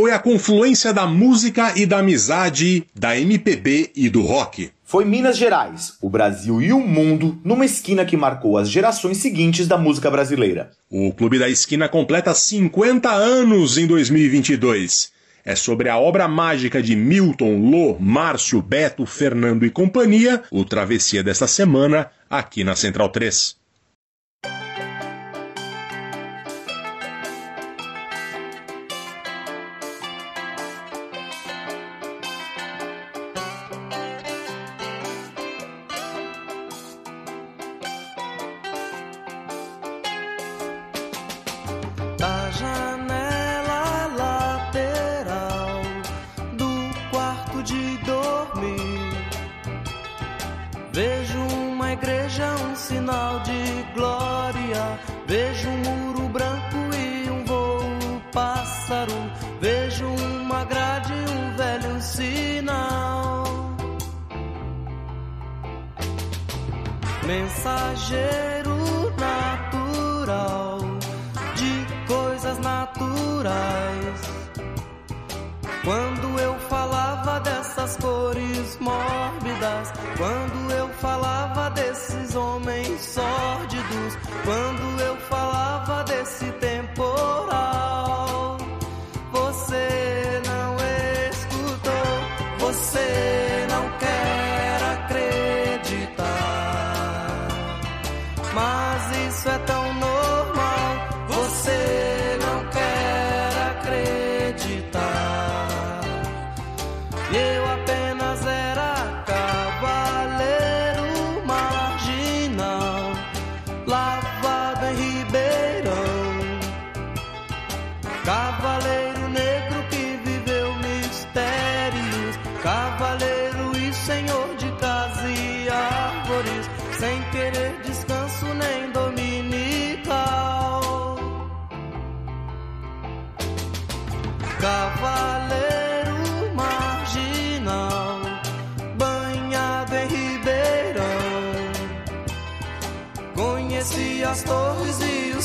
Foi a confluência da música e da amizade, da MPB e do rock. Foi Minas Gerais, o Brasil e o mundo numa esquina que marcou as gerações seguintes da música brasileira. O Clube da Esquina completa 50 anos em 2022. É sobre a obra mágica de Milton, Lô, Márcio, Beto, Fernando e companhia, o Travessia desta semana, aqui na Central 3.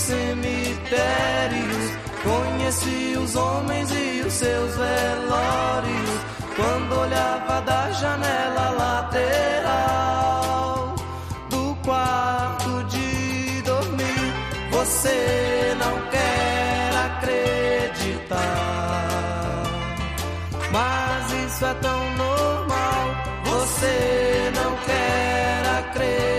Cemitérios. Conheci os homens e os seus velórios. Quando olhava da janela lateral do quarto de dormir, você não quer acreditar. Mas isso é tão normal, você não quer acreditar.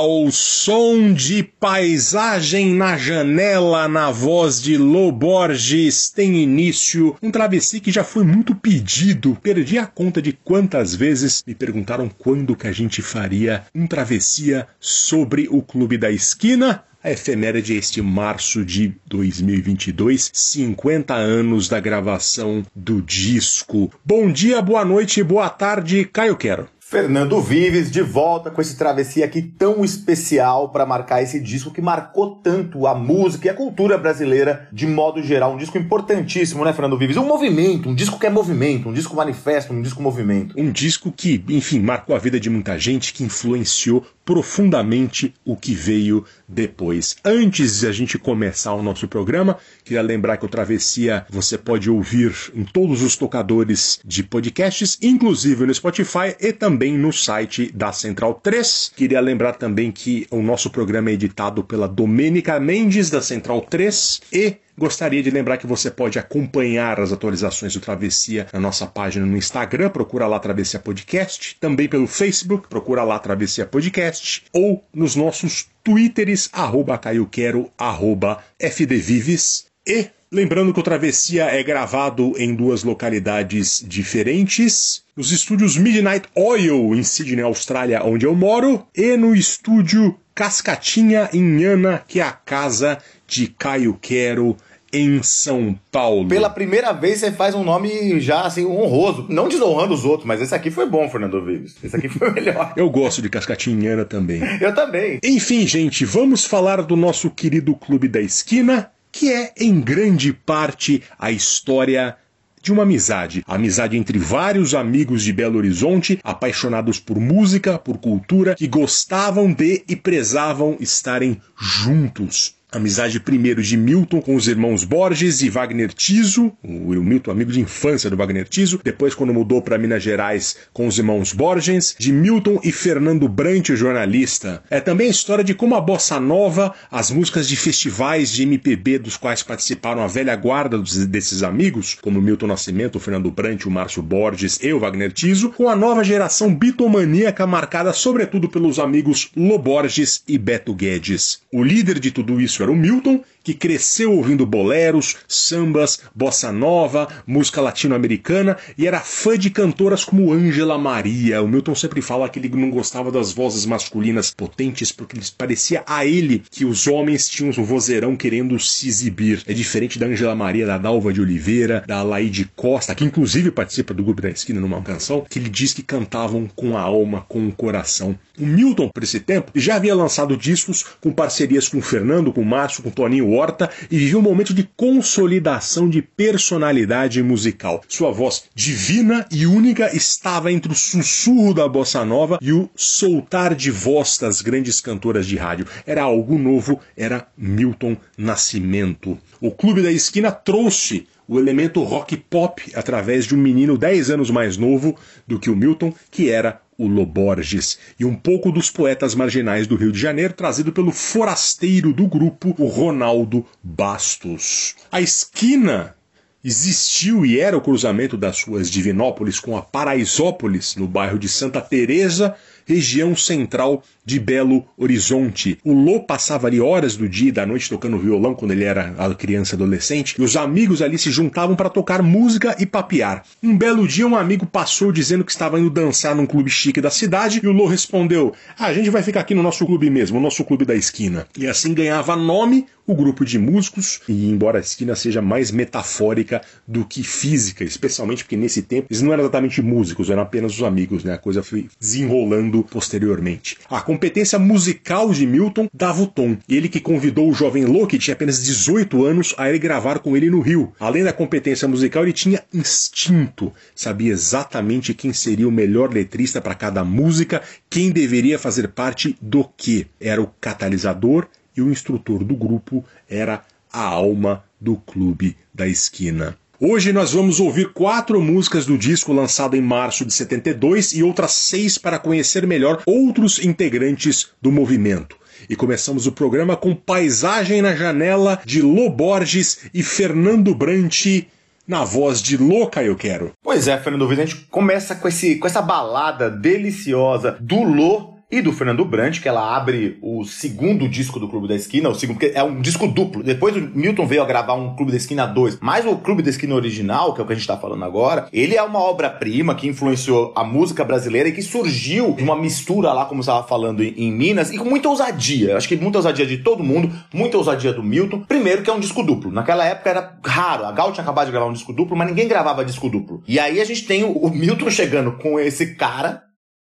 Ao som de paisagem na janela, na voz de Lô Borges, tem início um travessi que já foi muito pedido. Perdi a conta de quantas vezes me perguntaram quando que a gente faria um travessia sobre o Clube da Esquina. A efeméride é este março de 2022, 50 anos da gravação do disco. Bom dia, boa noite, boa tarde, Caio Quero. Fernando Vives de volta com esse travessia aqui tão especial para marcar esse disco que marcou tanto a música e a cultura brasileira de modo geral. Um disco importantíssimo, né, Fernando Vives? Um movimento, um disco que é movimento, um disco manifesto, um disco movimento. Um disco que, enfim, marcou a vida de muita gente, que influenciou profundamente o que veio depois. Antes de a gente começar o nosso programa, queria lembrar que o Travessia você pode ouvir em todos os tocadores de podcasts, inclusive no Spotify e também no site da Central 3. Queria lembrar também que o nosso programa é editado pela Domênica Mendes, da Central 3, e Gostaria de lembrar que você pode acompanhar as atualizações do Travessia na nossa página no Instagram, procura lá Travessia Podcast, também pelo Facebook, procura lá Travessia Podcast, ou nos nossos Twitters, arroba caioquero, arroba fdvives, e Lembrando que o Travessia é gravado em duas localidades diferentes: nos estúdios Midnight Oil, em Sydney, Austrália, onde eu moro, e no estúdio Cascatinha, em Ana, que é a casa de Caio Quero, em São Paulo. Pela primeira vez você faz um nome já assim honroso, não desonrando os outros, mas esse aqui foi bom, Fernando Vives. Esse aqui foi melhor. Eu gosto de Cascatinhana também. Eu também. Enfim, gente, vamos falar do nosso querido Clube da Esquina, que é em grande parte a história de uma amizade. A amizade entre vários amigos de Belo Horizonte, apaixonados por música, por cultura, que gostavam de e prezavam estarem juntos. Amizade primeiro de Milton com os irmãos Borges e Wagner Tiso, o Milton amigo de infância do Wagner Tiso, depois quando mudou para Minas Gerais com os irmãos Borges, de Milton e Fernando Brant, o jornalista. É também a história de como a bossa nova, as músicas de festivais de MPB dos quais participaram a velha guarda desses amigos, como Milton Nascimento, o Fernando Brant, o Márcio Borges e o Wagner Tiso, com a nova geração bitomaníaca marcada sobretudo pelos amigos Loborges e Beto Guedes. O líder de tudo isso era o Milton, que cresceu ouvindo boleros, sambas, bossa nova, música latino-americana e era fã de cantoras como Ângela Maria. O Milton sempre fala que ele não gostava das vozes masculinas potentes porque parecia a ele que os homens tinham um vozeirão querendo se exibir. É diferente da Ângela Maria, da Dalva de Oliveira, da Laide Costa, que inclusive participa do grupo da esquina numa canção, que ele diz que cantavam com a alma, com o coração. O Milton, por esse tempo, já havia lançado discos com parcerias com o Fernando, com o Márcio, com o Toninho Horta e vivia um momento de consolidação de personalidade musical. Sua voz divina e única estava entre o sussurro da bossa nova e o soltar de voz das grandes cantoras de rádio. Era algo novo, era Milton Nascimento. O Clube da Esquina trouxe o elemento rock pop através de um menino 10 anos mais novo do que o Milton, que era o Loborges, e um pouco dos poetas marginais do Rio de Janeiro, trazido pelo forasteiro do grupo, o Ronaldo Bastos. A esquina existiu e era o cruzamento das suas Divinópolis com a Paraisópolis, no bairro de Santa Teresa, região central de Belo Horizonte. O Lô passava ali horas do dia e da noite tocando violão quando ele era criança adolescente, e os amigos ali se juntavam para tocar música e papear. Um belo dia um amigo passou dizendo que estava indo dançar num clube chique da cidade, e o Lô respondeu: ah, "A gente vai ficar aqui no nosso clube mesmo, o nosso clube da esquina". E assim ganhava nome o grupo de músicos, e embora a esquina seja mais metafórica do que física, especialmente porque nesse tempo eles não eram exatamente músicos, eram apenas os amigos, né? A coisa foi desenrolando posteriormente. A competência musical de Milton dava o tom. Ele que convidou o jovem Lô, que tinha apenas 18 anos, a ele gravar com ele no Rio. Além da competência musical, ele tinha instinto. Sabia exatamente quem seria o melhor letrista para cada música, quem deveria fazer parte do que. Era o catalisador e o instrutor do grupo era a alma do clube da esquina. Hoje nós vamos ouvir quatro músicas do disco lançado em março de 72 e outras seis para conhecer melhor outros integrantes do movimento. E começamos o programa com Paisagem na Janela de Lô Borges e Fernando Brant na voz de Louca Eu Quero. Pois é, Fernando Viz, a gente começa com, esse, com essa balada deliciosa do Lô e do Fernando Brandt, que ela abre o segundo disco do Clube da Esquina, o segundo, porque é um disco duplo. Depois o Milton veio a gravar um Clube da Esquina 2, mas o Clube da Esquina original, que é o que a gente tá falando agora, ele é uma obra-prima que influenciou a música brasileira e que surgiu de uma mistura lá, como você estava falando, em, em, Minas, e com muita ousadia. Acho que muita ousadia de todo mundo, muita ousadia do Milton. Primeiro que é um disco duplo. Naquela época era raro. A Gal tinha acabado de gravar um disco duplo, mas ninguém gravava disco duplo. E aí a gente tem o, o Milton chegando com esse cara,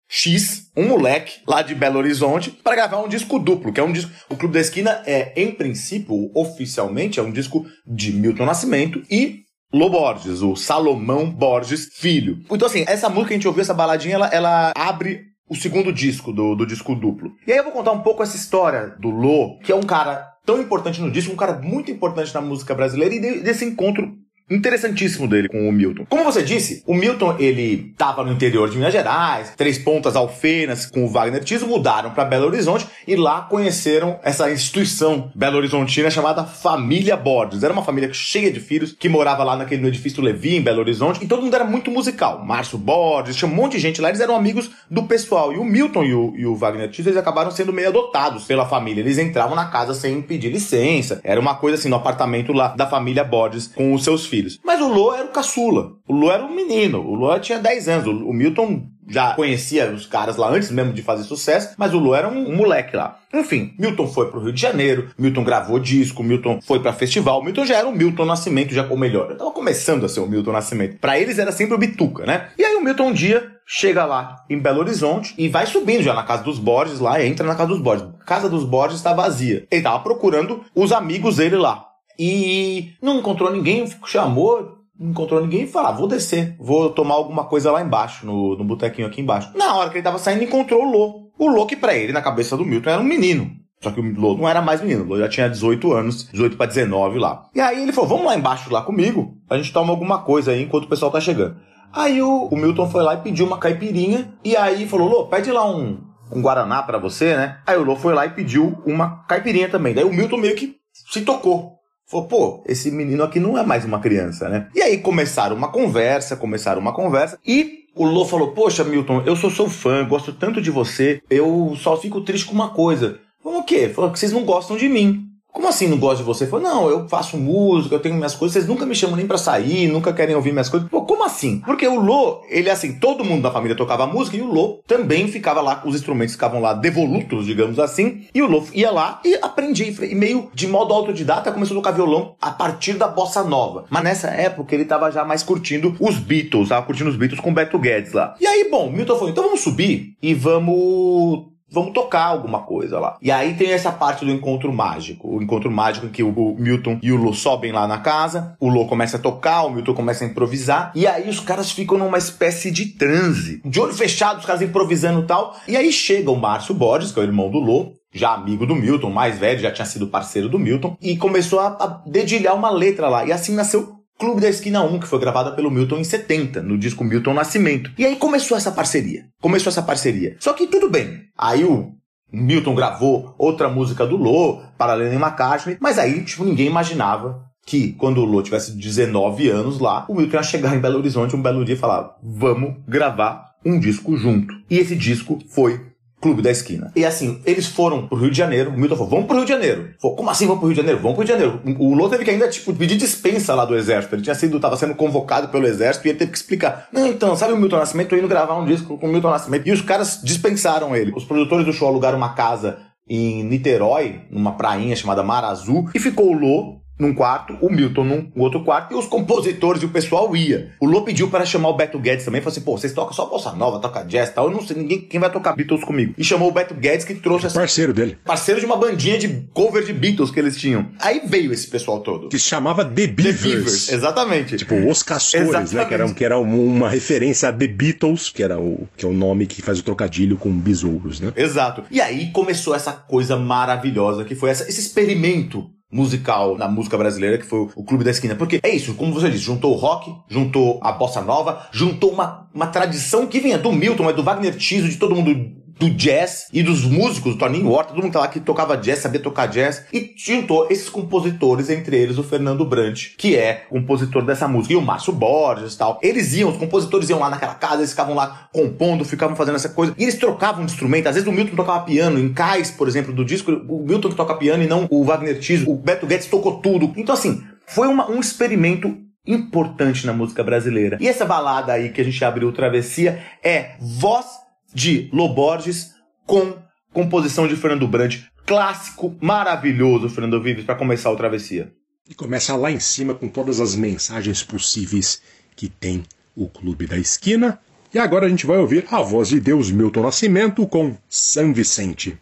X, um moleque lá de Belo Horizonte, para gravar um disco duplo, que é um disco. O Clube da Esquina é, em princípio, oficialmente, é um disco de Milton Nascimento e Lô Borges, o Salomão Borges Filho. Então, assim, essa música que a gente ouviu, essa baladinha, ela, ela abre o segundo disco do, do disco duplo. E aí eu vou contar um pouco essa história do Lô, que é um cara tão importante no disco, um cara muito importante na música brasileira, e desse encontro interessantíssimo dele com o Milton. Como você disse, o Milton ele estava no interior de Minas Gerais, Três Pontas, Alfenas, com o Wagner Tiso, mudaram para Belo Horizonte e lá conheceram essa instituição belo horizontina chamada Família Borges. Era uma família cheia de filhos que morava lá naquele no edifício Levi em Belo Horizonte e todo mundo era muito musical. Márcio Borges, tinha um monte de gente lá, eles eram amigos do pessoal. E o Milton e o, e o Wagner Tiso, eles acabaram sendo meio adotados pela família. Eles entravam na casa sem pedir licença. Era uma coisa assim no apartamento lá da família Borges com os seus filhos filhos. Mas o Lô era o caçula. O Lô era um menino. O Lô tinha 10 anos. O, Milton já conhecia os caras lá antes mesmo de fazer sucesso, mas o Lô era um, um, moleque lá. Enfim, Milton foi pro Rio de Janeiro, Milton gravou disco, Milton foi para festival, Milton já era o Milton Nascimento, já ou melhor, tava começando a ser o Milton Nascimento. Para eles era sempre o Bituca, né? E aí o Milton um dia chega lá em Belo Horizonte e vai subindo já na casa dos Borges lá, entra na casa dos Borges. A casa dos Borges está vazia. Ele tava procurando os amigos dele lá. E não encontrou ninguém, chamou, não encontrou ninguém e falou: ah, vou descer, vou tomar alguma coisa lá embaixo, no, no botequinho aqui embaixo. Na hora que ele tava saindo, encontrou o Lô. O Lô, que pra ele, na cabeça do Milton, era um menino. Só que o Lô não era mais menino, o Lô já tinha 18 anos, 18 para 19 lá. E aí ele falou: vamos lá embaixo lá comigo, a gente toma alguma coisa aí enquanto o pessoal tá chegando. Aí o, o Milton foi lá e pediu uma caipirinha, e aí falou: Lô, pede lá um, um Guaraná para você, né? Aí o Lô foi lá e pediu uma caipirinha também. Daí o Milton meio que se tocou. Falou, pô, esse menino aqui não é mais uma criança, né? E aí começaram uma conversa, começaram uma conversa, e o Lô falou, poxa, Milton, eu sou seu fã, gosto tanto de você, eu só fico triste com uma coisa. Falou, o quê? Falou que vocês não gostam de mim. Como assim não gosto de você? Falei, não, eu faço música, eu tenho minhas coisas, vocês nunca me chamam nem pra sair, nunca querem ouvir minhas coisas. Pô, como assim? Porque o Lô, ele assim, todo mundo da família tocava música e o Lô também ficava lá, os instrumentos ficavam lá devolutos, digamos assim, e o Lô ia lá e aprendia, e meio de modo autodidata começou a tocar violão a partir da bossa nova. Mas nessa época ele tava já mais curtindo os Beatles, tava curtindo os Beatles com o Beto Guedes lá. E aí, bom, Milton falou, então vamos subir e vamos vamos tocar alguma coisa lá. E aí tem essa parte do encontro mágico. O encontro mágico em que o Milton e o Lô sobem lá na casa, o Lô começa a tocar, o Milton começa a improvisar, e aí os caras ficam numa espécie de transe. De olho fechado, os caras improvisando e tal. E aí chega o Márcio Borges, que é o irmão do Lô, já amigo do Milton, mais velho, já tinha sido parceiro do Milton, e começou a, a dedilhar uma letra lá. E assim nasceu Clube da Esquina 1, que foi gravada pelo Milton em 70, no disco Milton Nascimento. E aí começou essa parceria. Começou essa parceria. Só que tudo bem. Aí o Milton gravou outra música do Lô, para Lennon McCartney, mas aí, tipo, ninguém imaginava que quando o Lô tivesse 19 anos lá, o Milton ia chegar em Belo Horizonte um belo dia e falar: vamos gravar um disco junto. E esse disco foi Clube da Esquina. E assim, eles foram pro Rio de Janeiro. O Milton falou: vamos pro Rio de Janeiro. Falou, como assim vamos pro Rio de Janeiro? Vamos pro Rio de Janeiro. O Lô teve que ainda, tipo, pedir dispensa lá do exército. Ele tinha sido, tava sendo convocado pelo exército e ele teve que explicar. Não, então, sabe o Milton Nascimento? Tô indo gravar um disco com o Milton Nascimento. E os caras dispensaram ele. Os produtores do show alugaram uma casa em Niterói, numa prainha chamada Mar Azul, e ficou o Lô num quarto, o Milton num outro quarto, e os compositores e o pessoal ia. O Lô pediu para chamar o Beto Guedes também, falou assim, pô, vocês tocam só bossa nova, toca jazz e tal, eu não sei ninguém quem vai tocar Beatles comigo. E chamou o Beto Guedes que trouxe essa... Parceiro dele. Parceiro de uma bandinha de cover de Beatles que eles tinham. Aí veio esse pessoal todo. Que se chamava The Beavers. The Beavers, exatamente. Tipo, Os Castores, né, que era, que era uma referência a The Beatles, que era o, que é o nome que faz o trocadilho com besouros, né? Exato. E aí começou essa coisa maravilhosa que foi essa, esse experimento musical na música brasileira, que foi o Clube da Esquina. Porque é isso, como você disse, juntou o rock, juntou a bossa nova, juntou uma, uma tradição que vinha do Milton, mas do Wagner Tiso, de todo mundo do jazz e dos músicos, do Toninho Horta, todo mundo que lá que tocava jazz, sabia tocar jazz, e juntou esses compositores, entre eles o Fernando Brant, que é compositor dessa música, e o Márcio Borges e tal. Eles iam, os compositores iam lá naquela casa, eles ficavam lá compondo, ficavam fazendo essa coisa, e eles trocavam de instrumento. Às vezes o Milton tocava piano, em Cais, por exemplo, do disco, o Milton que toca piano e não o Wagner Tiso, o Beto Guedes tocou tudo. Então, assim, foi uma, um experimento importante na música brasileira. E essa balada aí que a gente abriu Travessia é voz de Loborges com composição de Fernando Brant. Clássico maravilhoso, Fernando Vives, para começar o Travessia. E começa lá em cima com todas as mensagens possíveis que tem o Clube da Esquina. E agora a gente vai ouvir a voz de Deus Milton Nascimento com São Vicente.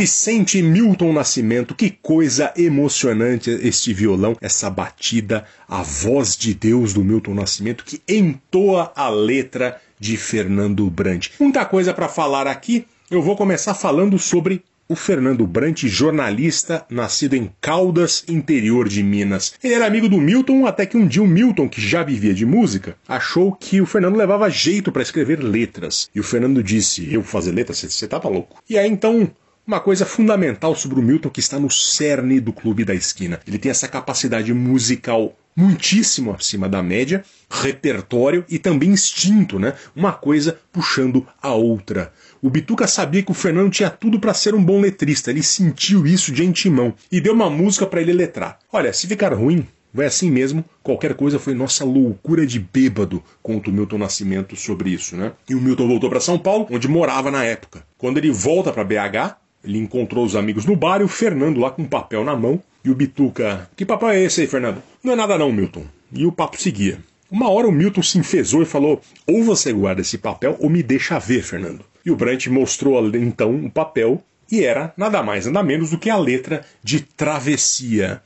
Vicente Milton Nascimento, que coisa emocionante este violão, essa batida, a voz de Deus do Milton Nascimento que entoa a letra de Fernando Brant. Muita coisa para falar aqui. Eu vou começar falando sobre o Fernando Brant, jornalista, nascido em Caldas, interior de Minas. Ele era amigo do Milton, até que um dia o Milton, que já vivia de música, achou que o Fernando levava jeito para escrever letras. E o Fernando disse: Eu fazer letras? Você tava louco. E aí então uma coisa fundamental sobre o Milton que está no cerne do Clube da Esquina. Ele tem essa capacidade musical muitíssimo acima da média, repertório e também instinto, né? Uma coisa puxando a outra. O Bituca sabia que o Fernando tinha tudo para ser um bom letrista, ele sentiu isso de antemão e deu uma música para ele letrar. Olha, se ficar ruim, vai assim mesmo, qualquer coisa foi nossa loucura de bêbado, conta o Milton Nascimento sobre isso, né? E o Milton voltou para São Paulo, onde morava na época. Quando ele volta para BH, ele encontrou os amigos no bar e o Fernando lá com um papel na mão. E o Bituca, que papel é esse aí, Fernando? Não é nada não, Milton. E o papo seguia. Uma hora o Milton se enfesou e falou: Ou você guarda esse papel ou me deixa ver, Fernando. E o Brant mostrou então o papel e era nada mais, nada menos do que a letra de Travessia.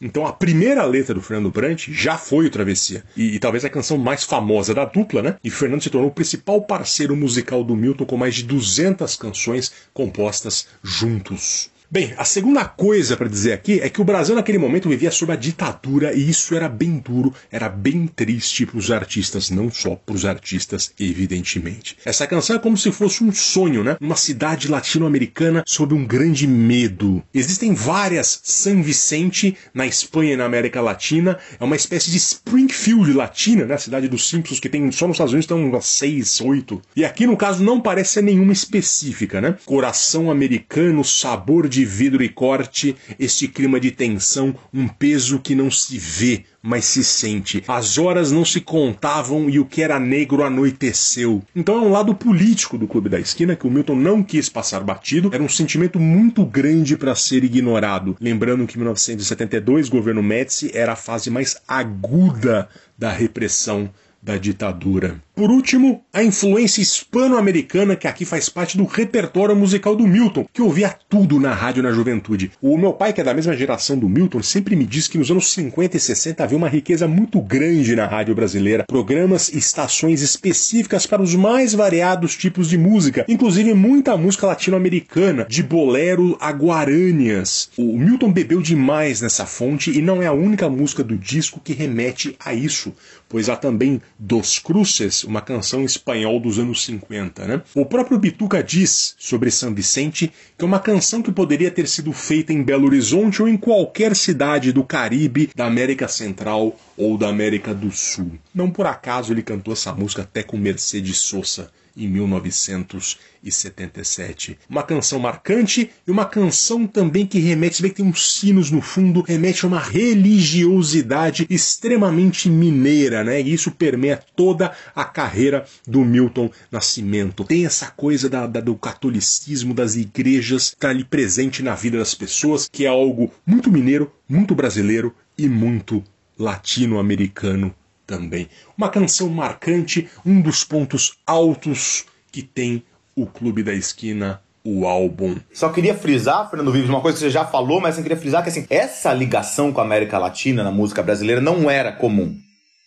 Então a primeira letra do Fernando Brant já foi o Travessia. E, e, talvez a canção mais famosa da dupla, né? E Fernando se tornou o principal parceiro musical do Milton com mais de 200 canções compostas juntos. Bem, a segunda coisa para dizer aqui é que o Brasil naquele momento vivia sob a ditadura e isso era bem duro, era bem triste para os artistas, não só para os artistas, evidentemente. Essa canção é como se fosse um sonho, né? Uma cidade latino-americana sob um grande medo. Existem várias San Vicente na Espanha e na América Latina, é uma espécie de Springfield latina, né? A cidade dos Simpsons que tem só nos Estados Unidos estão umas seis, oito. E aqui no caso não parece ser nenhuma específica, né? Coração americano, sabor de de vidro e corte, este clima de tensão, um peso que não se vê, mas se sente. As horas não se contavam e o que era negro anoiteceu. Então é um lado político do Clube da Esquina que o Milton não quis passar batido, era um sentimento muito grande para ser ignorado. Lembrando que em 1972, governo Médici era a fase mais aguda da repressão da ditadura. Por último, a influência hispano-americana que aqui faz parte do repertório musical do Milton, que ouvia tudo na rádio na juventude. O meu pai, que é da mesma geração do Milton, sempre me diz que nos anos 50 e 60 havia uma riqueza muito grande na rádio brasileira, programas e estações específicas para os mais variados tipos de música, inclusive muita música latino-americana, de bolero a guarânias. O Milton bebeu demais nessa fonte e não é a única música do disco que remete a isso pois há também Dos Cruces, uma canção espanhol dos anos 50. Né? O próprio Bituca diz sobre São Vicente que é uma canção que poderia ter sido feita em Belo Horizonte ou em qualquer cidade do Caribe, da América Central ou da América do Sul. Não por acaso ele cantou essa música até com Mercedes Sosa em 1977. Uma canção marcante e uma canção também que remete, você vê que tem uns sinos no fundo, remete a uma religiosidade extremamente mineira, né? E isso permeia toda a carreira do Milton Nascimento. Tem essa coisa da, da, do catolicismo, das igrejas, tá ali presente na vida das pessoas, que é algo muito mineiro, muito brasileiro e muito latino-americano também. Uma canção marcante, um dos pontos altos que tem o Clube da Esquina o álbum. Só queria frisar, Fernando Vives, uma coisa que você já falou, mas eu queria frisar que assim, essa ligação com a América Latina na música brasileira não era comum.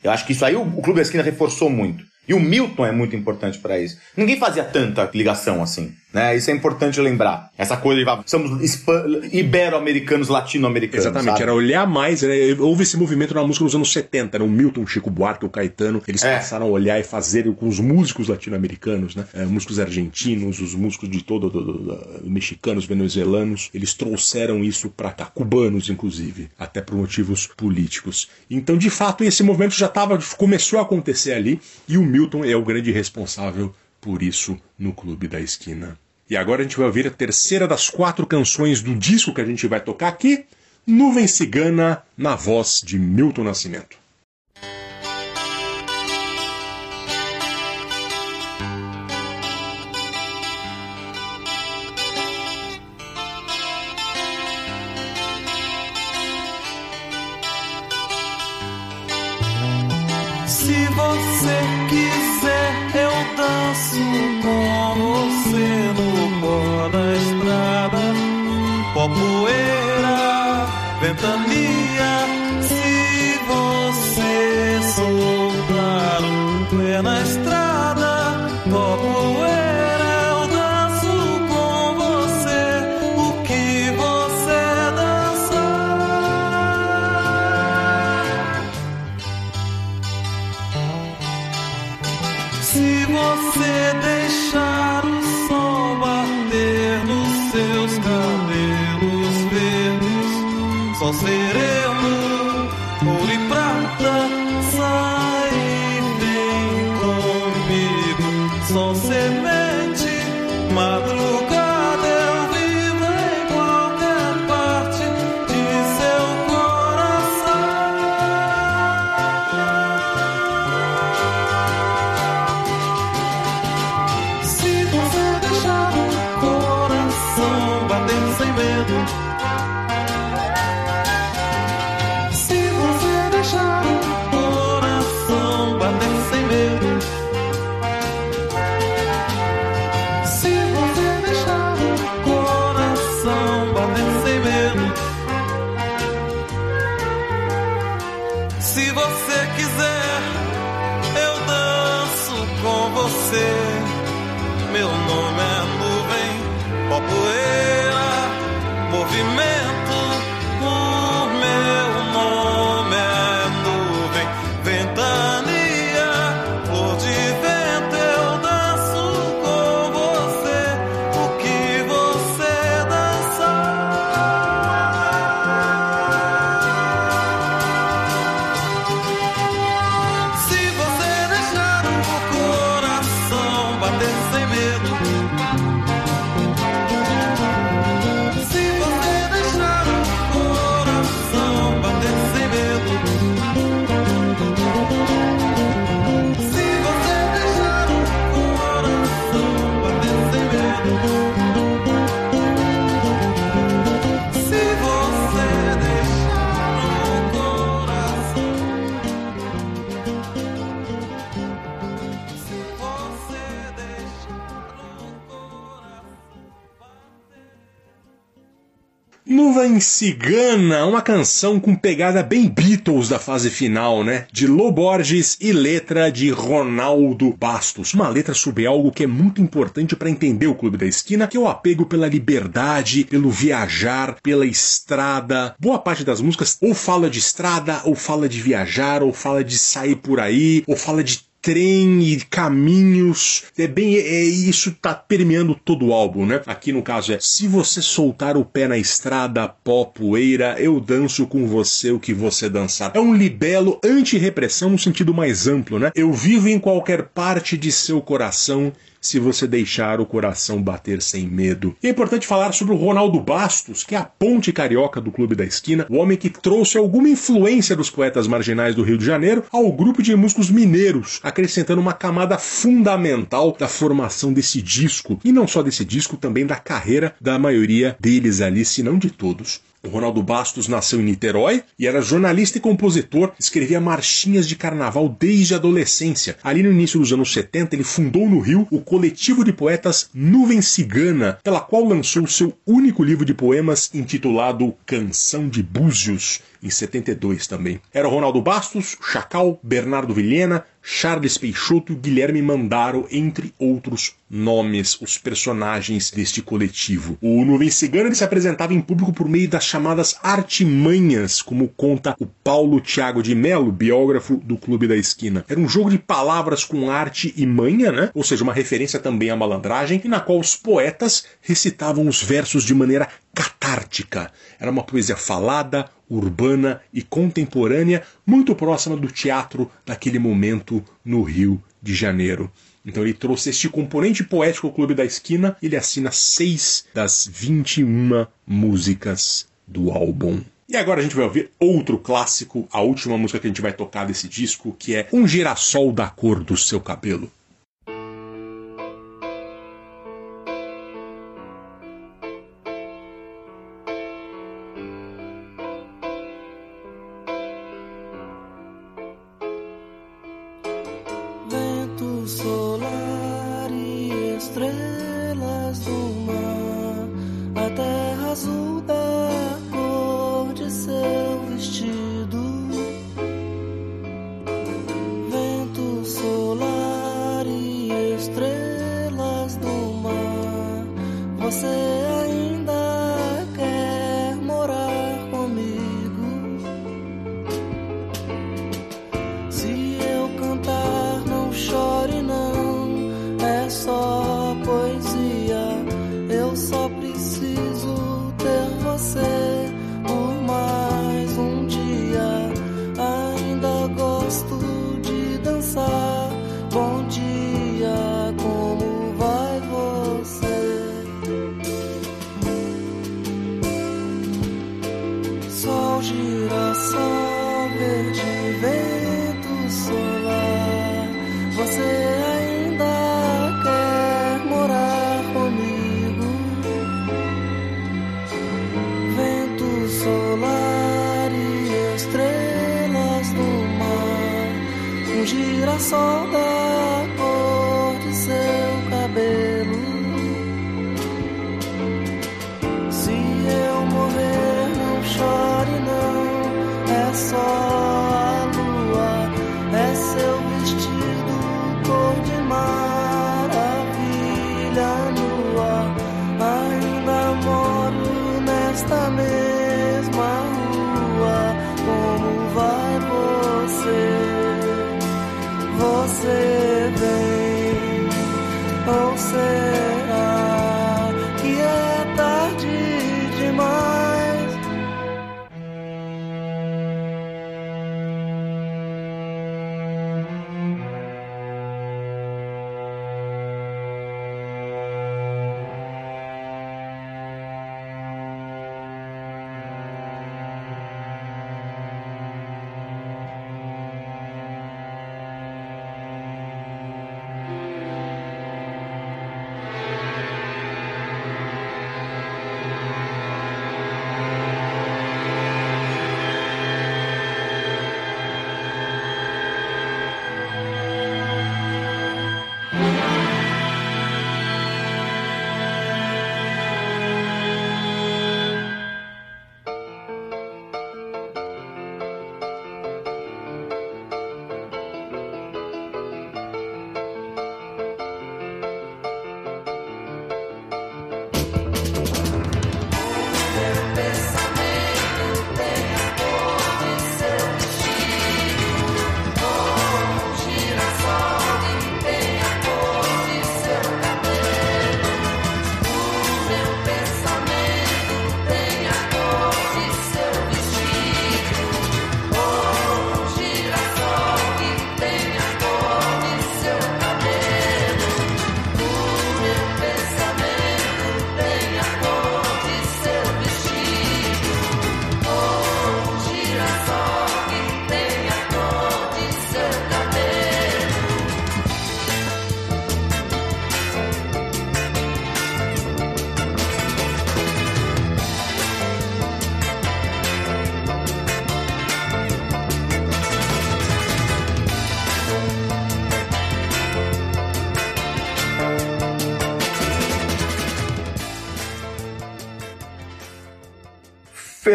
Eu acho que isso aí o, o Clube da Esquina reforçou muito. E o Milton é muito importante para isso. Ninguém fazia tanta ligação assim. Né? Isso é importante lembrar. Essa coisa de somos ibero-americanos, latino-americanos. Exatamente, sabe? era olhar mais. Né? Houve esse movimento na música nos anos 70, né? o Milton, o Chico Buarque, o Caetano. Eles é. passaram a olhar e fazer com os músicos latino-americanos, né? É, músicos argentinos, os músicos de todo, do, do, do, mexicanos, venezuelanos. Eles trouxeram isso para cá, cubanos inclusive, até por motivos políticos. Então, de fato, esse movimento já tava, começou a acontecer ali e o Milton é o grande responsável por isso no Clube da Esquina. E agora a gente vai ouvir a terceira das quatro canções do disco que a gente vai tocar aqui, Nuvem Cigana, na voz de Milton Nascimento. Nuvem Cigana, uma canção com pegada bem Beatles da fase final, né? De Lô Borges e letra de Ronaldo Bastos. Uma letra sobre algo que é muito importante para entender o Clube da Esquina, que é o apego pela liberdade, pelo viajar, pela estrada. Boa parte das músicas ou fala de estrada, ou fala de viajar, ou fala de sair por aí, ou fala de trem e caminhos. É bem, é, é- isso tá permeando todo o álbum, né? Aqui no caso é: se você soltar o pé na estrada, pó, poeira, eu danço com você o que você dançar. É um libelo anti-repressão no sentido mais amplo, né? Eu vivo em qualquer parte de seu coração. Se você deixar o coração bater sem medo. E é importante falar sobre o Ronaldo Bastos, que é a ponte carioca do Clube da Esquina, o homem que trouxe alguma influência dos poetas marginais do Rio de Janeiro ao grupo de músicos mineiros, acrescentando uma camada fundamental da formação desse disco, e não só desse disco, também da carreira da maioria deles ali, se não de todos. O Ronaldo Bastos nasceu em Niterói e era jornalista e compositor, escrevia marchinhas de carnaval desde a adolescência. Ali no início dos anos 70, ele fundou no Rio o coletivo de poetas Nuvem Cigana, pela qual lançou seu único livro de poemas intitulado Canção de Búzios, em 72 também. Era o Ronaldo Bastos, Chacal, Bernardo Vilhena, Charles Peixoto e Guilherme Mandaro, entre outros nomes, os personagens deste coletivo. O Nuvem Cigana se apresentava em público por meio das chamadas artimanhas, como conta o Paulo Thiago de Melo, biógrafo do Clube da Esquina. Era um jogo de palavras com arte e manha, né? ou seja, uma referência também à malandragem, e na qual os poetas recitavam os versos de maneira catártica. Era uma poesia falada, urbana e contemporânea, muito próxima do teatro daquele momento no Rio de Janeiro. Então ele trouxe este componente poético ao Clube da Esquina, ele assina seis das 21 músicas do álbum. E agora a gente vai ouvir outro clássico, a última música que a gente vai tocar desse disco, que é Um Girassol da Cor do Seu Cabelo. Oh, girassol verde, vento solar, você ainda quer morar comigo? Vento solar e estrelas no mar, um girassol da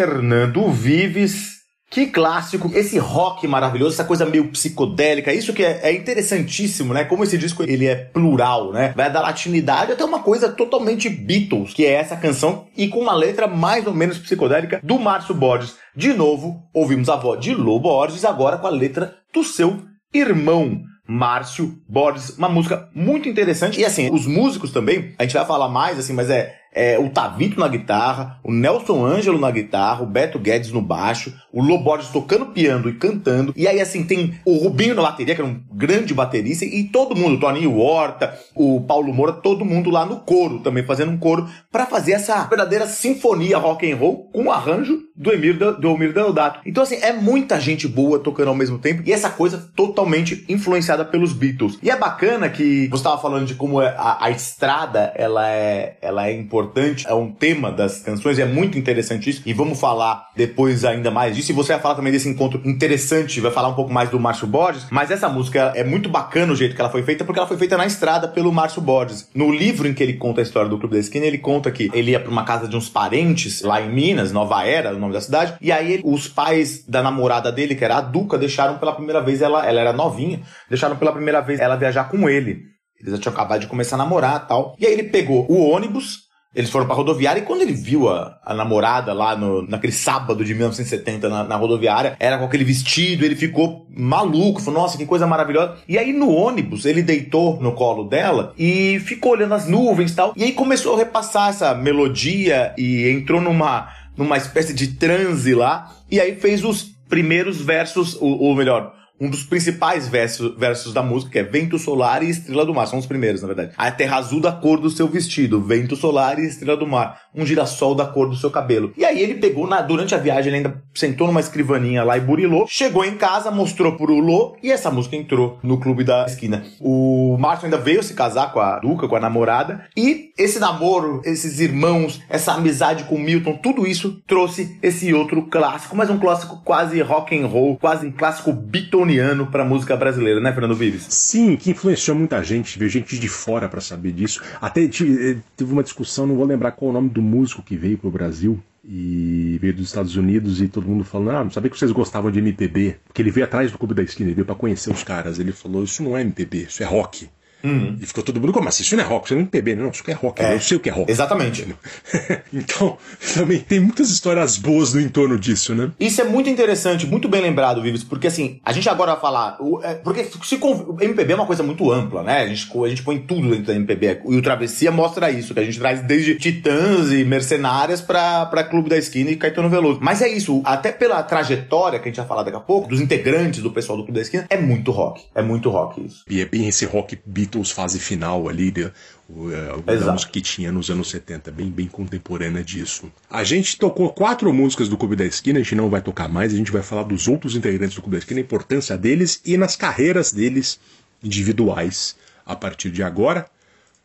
Fernando Vives. Que clássico, esse rock maravilhoso, essa coisa meio psicodélica, isso que é, é interessantíssimo, né? Como esse disco ele é plural, né? Vai da latinidade até uma coisa totalmente Beatles, que é essa canção, e com uma letra mais ou menos psicodélica do Márcio Borges. De novo, ouvimos a voz de Lô Borges, agora com a letra do seu irmão. Márcio Borges, uma música muito interessante. E assim, os músicos também, a gente vai falar mais, assim, mas é, é o Tavito na guitarra, o Nelson Ângelo na guitarra, o Beto Guedes no baixo, o Lô Borges tocando piano e cantando. E aí, assim, tem o Rubinho na bateria, que era um grande baterista, e todo mundo, o Toninho Horta, o Paulo Moura, todo mundo lá no coro, também fazendo um coro, para fazer essa verdadeira sinfonia rock and roll com o arranjo do Emir, do Emir Deodato. Então, assim, é muita gente boa tocando ao mesmo tempo, e essa coisa totalmente influenciada pelos Beatles. E é bacana que você estava falando de como a, a estrada ela é, ela é importante, é um tema das canções, é muito interessante isso, e vamos falar depois ainda mais disso, e você vai falar também desse encontro interessante, vai falar um pouco mais do Márcio Borges, mas essa música é muito bacana o jeito que ela foi feita, porque ela foi feita na estrada pelo Márcio Borges. No livro em que ele conta a história do Clube da Esquina, ele conta que ele ia para uma casa de uns parentes lá em Minas, Nova Era, o nome da cidade, e aí ele, os pais da namorada dele, que era a Duca, deixaram pela primeira vez, ela, ela era novinha, deixaram pela primeira vez ela viajar com ele. Eles já tinham acabado de começar a namorar tal. E aí ele pegou o ônibus, eles foram pra rodoviária e quando ele viu a, a namorada lá no, naquele sábado de 1970 na, na rodoviária, era com aquele vestido, ele ficou maluco, falou, nossa, que coisa maravilhosa. E aí no ônibus, ele deitou no colo dela e ficou olhando as nuvens e tal. E aí começou a repassar essa melodia e entrou numa, numa espécie de transe lá. E aí fez os primeiros versos, ou, ou melhor, um dos principais versos, versos da música, que é Vento Solar e Estrela do Mar. São os primeiros, na verdade. A terra azul da cor do seu vestido, vento solar e estrela do mar. Um girassol da cor do seu cabelo. E aí ele pegou, na, durante a viagem, ele ainda sentou numa escrivaninha lá e burilou. Chegou em casa, mostrou pro Lô e essa música entrou no clube da esquina. O Márcio ainda veio se casar com a Duca, com a namorada. E esse namoro, esses irmãos, essa amizade com o Milton, tudo isso trouxe esse outro clássico, mas um clássico quase rock and roll, quase um clássico bitoniano pra música brasileira, né, Fernando Vives? Sim, que influenciou muita gente, veio gente de fora para saber disso. Até teve uma discussão, não vou lembrar qual o nome do músico que veio pro Brasil, e veio dos Estados Unidos e todo mundo falando, ah, não sabia que vocês gostavam de MPB, porque ele veio atrás do Clube da Esquina, ele veio para conhecer os caras, ele falou, isso não é MPB, isso é rock. Uhum. E ficou todo mundo, como assim? Isso não é rock, isso não é MPB, não, isso é rock, é, eu sei o que é rock. Exatamente. então, também tem muitas histórias boas no entorno disso, né? Isso é muito interessante, muito bem lembrado, Vives, porque assim, a gente agora vai falar, é, porque se, MPB é uma coisa muito ampla, né? A gente, a gente põe tudo dentro da MPB, e o Travessia mostra isso, que a gente traz desde Titãs e Mercenárias pra, pra Clube da Esquina e Caetano Veloso. Mas é isso, até pela trajetória que a gente vai falar daqui a pouco, dos integrantes do pessoal do Clube da Esquina, é muito rock. É muito rock isso. E é bem esse rock beat Beatles fase final ali, de, o, a música que tinha nos anos 70, bem, bem contemporânea disso. A gente tocou quatro músicas do Clube da Esquina, a gente não vai tocar mais, a gente vai falar dos outros integrantes do Clube da Esquina, a importância deles e nas carreiras deles individuais a partir de agora.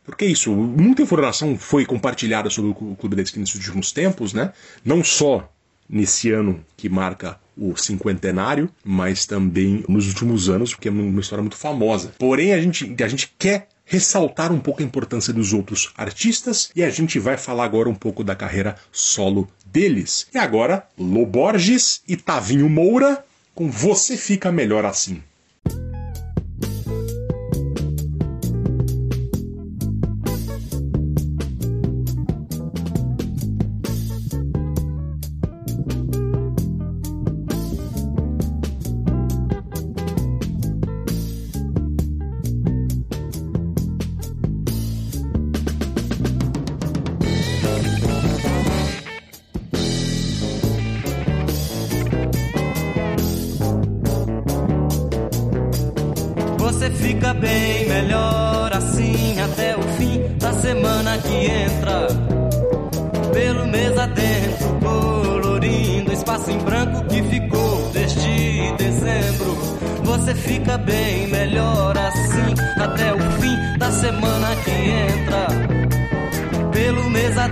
Porque isso, muita informação foi compartilhada sobre o Clube da Esquina nesses últimos tempos, né? Não só nesse ano que marca o cinquentenário, mas também nos últimos anos, porque é uma história muito famosa. Porém, a gente, a gente quer ressaltar um pouco a importância dos outros artistas e a gente vai falar agora um pouco da carreira solo deles. E agora, Loborges e Tavinho Moura com Você Fica Melhor Assim.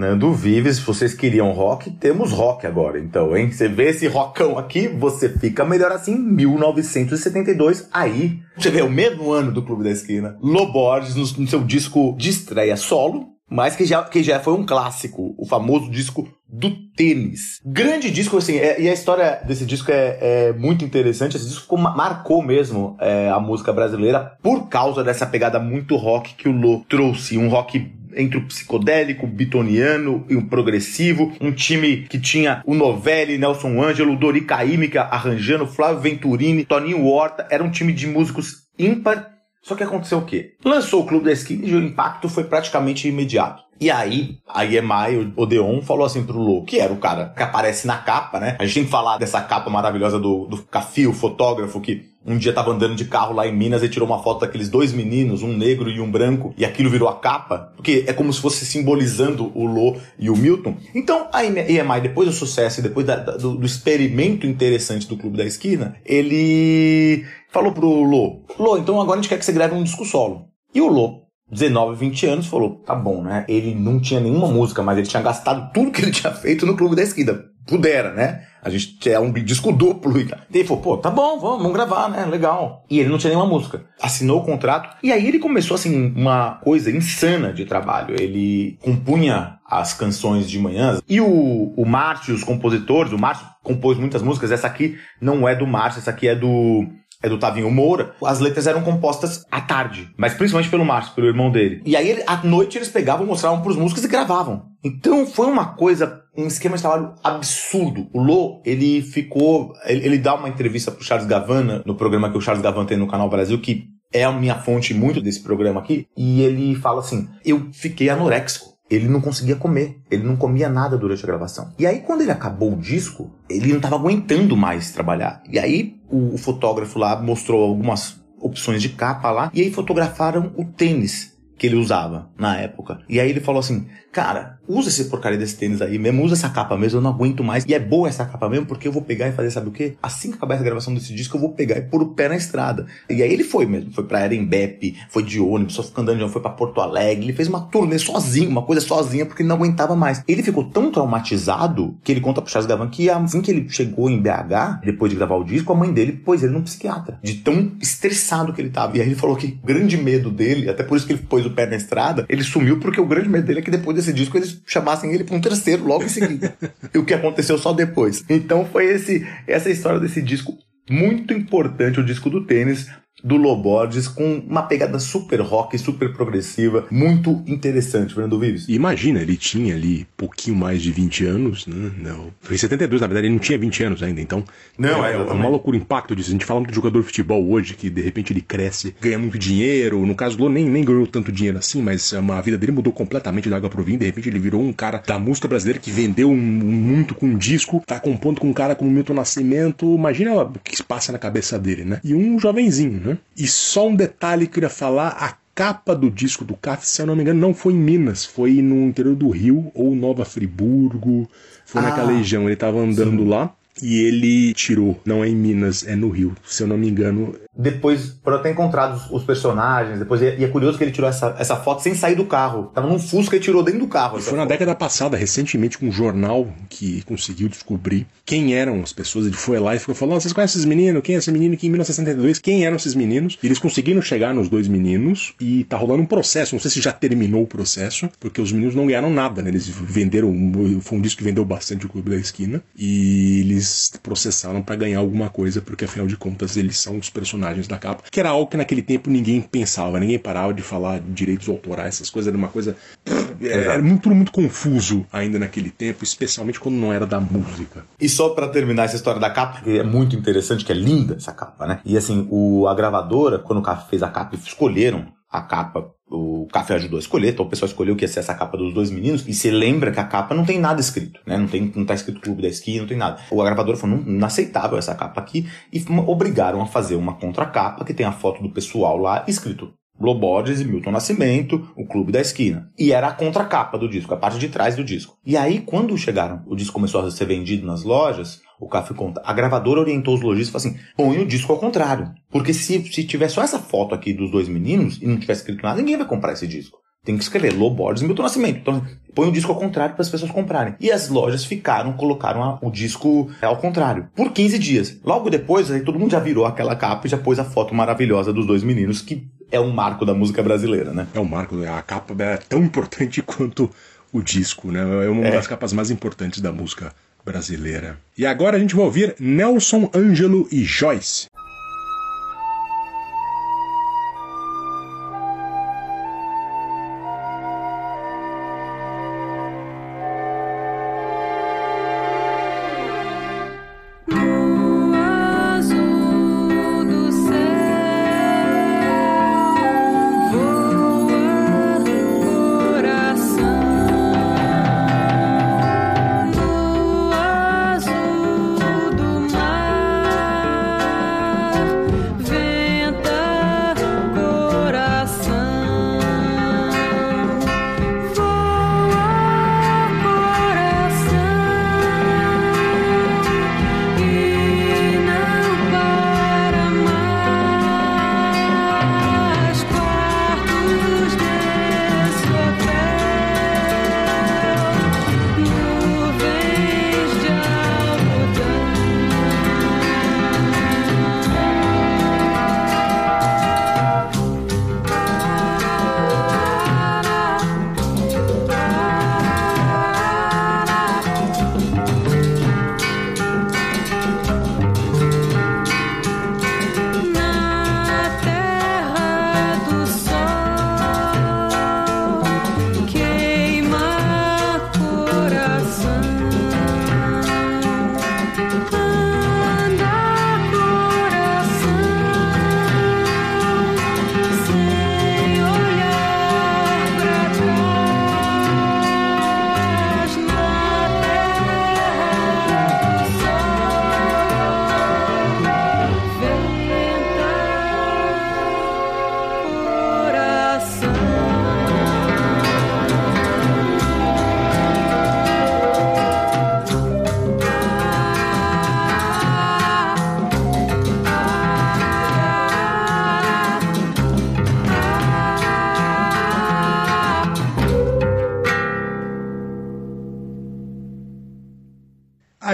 Fernando Vives, se vocês queriam rock, temos rock agora, então, hein? Você vê esse rockão aqui, você fica melhor assim, 1972, aí, você vê o mesmo ano do Clube da Esquina, Loborges no, no seu disco de estreia solo, mas que já, que já foi um clássico, o famoso disco do tênis. Grande disco, assim, é, e a história desse disco é, é muito interessante. Esse disco marcou mesmo é, a música brasileira por causa dessa pegada muito rock que o Lô trouxe. Um rock entre o psicodélico, o bitoniano e o progressivo, um time que tinha o Novelli, Nelson Ângelo, Dori Caímica arranjando, Flávio Venturini, Toninho Horta, era um time de músicos ímpar só que aconteceu o quê? Lançou o Clube da Esquina e o impacto foi praticamente imediato. E aí, a EMI, o Odeon, falou assim pro Lou, que era o cara que aparece na capa, né? A gente tem que falar dessa capa maravilhosa do, do Cafi, o fotógrafo, que um dia tava andando de carro lá em Minas e tirou uma foto daqueles dois meninos, um negro e um branco, e aquilo virou a capa, porque é como se fosse simbolizando o Lô e o Milton. Então, a EMI, depois do sucesso e depois da, do, do, experimento interessante do Clube da Esquina, ele falou pro Lô, Lô, então agora a gente quer que você grave um disco solo. E o Lô 19, 20 anos, falou: tá bom, né? Ele não tinha nenhuma música, mas ele tinha gastado tudo que ele tinha feito no Clube da Esquina. Pudera, né? A gente é um disco duplo. E ele falou, pô, tá bom, vamos, gravar, né? Legal. E ele não tinha nenhuma música. Assinou o contrato. E aí ele começou, assim, uma coisa insana de trabalho. Ele compunha as canções de manhã. E o, o Márcio, os compositores, o Márcio compôs muitas músicas. Essa aqui não é do Márcio, essa aqui é do é do Tavinho Moura, as letras eram compostas à tarde, mas principalmente pelo Márcio, pelo irmão dele. E aí, à noite, eles pegavam, mostravam pros músicos e gravavam. Então, foi uma coisa, um esquema de trabalho absurdo. O Lô, ele ficou, ele, ele dá uma entrevista pro Charles Gavana, no programa que o Charles Gavana tem no Canal Brasil, que é a minha fonte muito desse programa aqui, e ele fala assim, eu fiquei anoréxico ele não conseguia comer, ele não comia nada durante a gravação. E aí, quando ele acabou o disco, ele não estava aguentando mais trabalhar. E aí, o, o fotógrafo lá mostrou algumas opções de capa lá, e aí fotografaram o tênis que ele usava na época. E aí ele falou assim: Cara, usa esse porcaria desse tênis aí mesmo, usa essa capa mesmo, eu não aguento mais. E é boa essa capa mesmo, porque eu vou pegar e fazer, sabe o quê? Assim que acabar essa gravação desse disco, eu vou pegar e pôr o pé na estrada. E aí ele foi mesmo, foi pra Erembepe, foi de ônibus, só ficando andando, foi pra Porto Alegre, ele fez uma turnê sozinho, uma coisa sozinha, porque ele não aguentava mais. Ele ficou tão traumatizado que ele conta pro Charles Gavan que assim que ele chegou em BH, depois de gravar o disco, a mãe dele pôs ele num psiquiatra, de tão estressado que ele tava. E aí ele falou que o grande medo dele, até por isso que ele pôs o pé na estrada, ele sumiu porque o grande medo dele é que depois desse disco eles chamassem ele para um terceiro logo em seguida. e o que aconteceu só depois. Então foi esse essa história desse disco muito importante, o disco do tênis, do Loborges com uma pegada super rock, super progressiva, muito interessante, Fernando Vives. Imagina, ele tinha ali pouquinho mais de 20 anos, né? Não. Foi em 72, na verdade, ele não tinha 20 anos ainda, então. Não, é, é, é uma loucura o impacto disso. A gente fala muito de jogador de futebol hoje, que de repente ele cresce, ganha muito dinheiro. No caso do Lô, nem, nem ganhou tanto dinheiro assim, mas a vida dele mudou completamente da água pro vinho. De repente ele virou um cara da música brasileira que vendeu muito com um disco, tá compondo com um cara como Milton Nascimento. Imagina o que se passa na cabeça dele, né? E um jovenzinho, né? E só um detalhe que eu queria falar: a capa do disco do CAF, se eu não me engano, não foi em Minas, foi no interior do Rio ou Nova Friburgo. Foi ah, naquela região, ele estava andando sim. lá e ele tirou. Não é em Minas, é no Rio. Se eu não me engano, depois, por eu ter encontrado os, personagens, depois, e é curioso que ele tirou essa, essa foto sem sair do carro. Tava num Fusca e tirou dentro do carro. foi na década passada, recentemente, com um jornal que conseguiu descobrir quem eram as pessoas. Ele foi lá e ficou falando: vocês conhecem esses meninos? Quem é esse menino que em 1962? Quem eram esses meninos? E eles conseguiram chegar nos dois meninos e tá rolando um processo. Não sei se já terminou o processo, porque os meninos não ganharam nada, né? Eles venderam, foi um disco que vendeu bastante o Clube da Esquina e eles processaram para ganhar alguma coisa, porque afinal de contas eles são os personagens personagens da capa, que era algo que naquele tempo ninguém pensava, ninguém parava de falar de direitos autorais, essas coisas, era uma coisa. Era muito, muito confuso ainda naquele tempo, especialmente quando não era da música. E só para terminar essa história da capa, que é muito interessante, que é linda essa capa, né? E assim, o, a gravadora, quando o Café fez a capa, escolheram a capa o Café ajudou a escolher, então o pessoal escolheu que ia ser essa capa dos dois meninos, e você lembra que a capa não tem nada escrito, né? Não, tem, não tá escrito Clube da Esquina, não tem nada. O gravador falou, não, inaceitável essa capa aqui, e obrigaram a fazer uma contracapa que tem a foto do pessoal lá escrito Loborges e Milton Nascimento, o Clube da Esquina. E era a contracapa do disco, a parte de trás do disco. E aí, quando chegaram, o disco começou a ser vendido nas lojas, o Café conta, a gravadora orientou os lojistas e falou assim: põe o disco ao contrário. Porque se, se tiver só essa foto aqui dos dois meninos e não tiver escrito nada, ninguém vai comprar esse disco. Tem que escrever Loborges e Milton Nascimento. Então, põe o disco ao contrário para as pessoas comprarem. E as lojas ficaram, colocaram a, o disco ao contrário. Por 15 dias. Logo depois, aí todo mundo já virou aquela capa e já pôs a foto maravilhosa dos dois meninos, que é um marco da música brasileira, né? É um marco. A capa é tão importante quanto o disco, né? É uma é. das capas mais importantes da música brasileira. E agora a gente vai ouvir Nelson Ângelo e Joyce.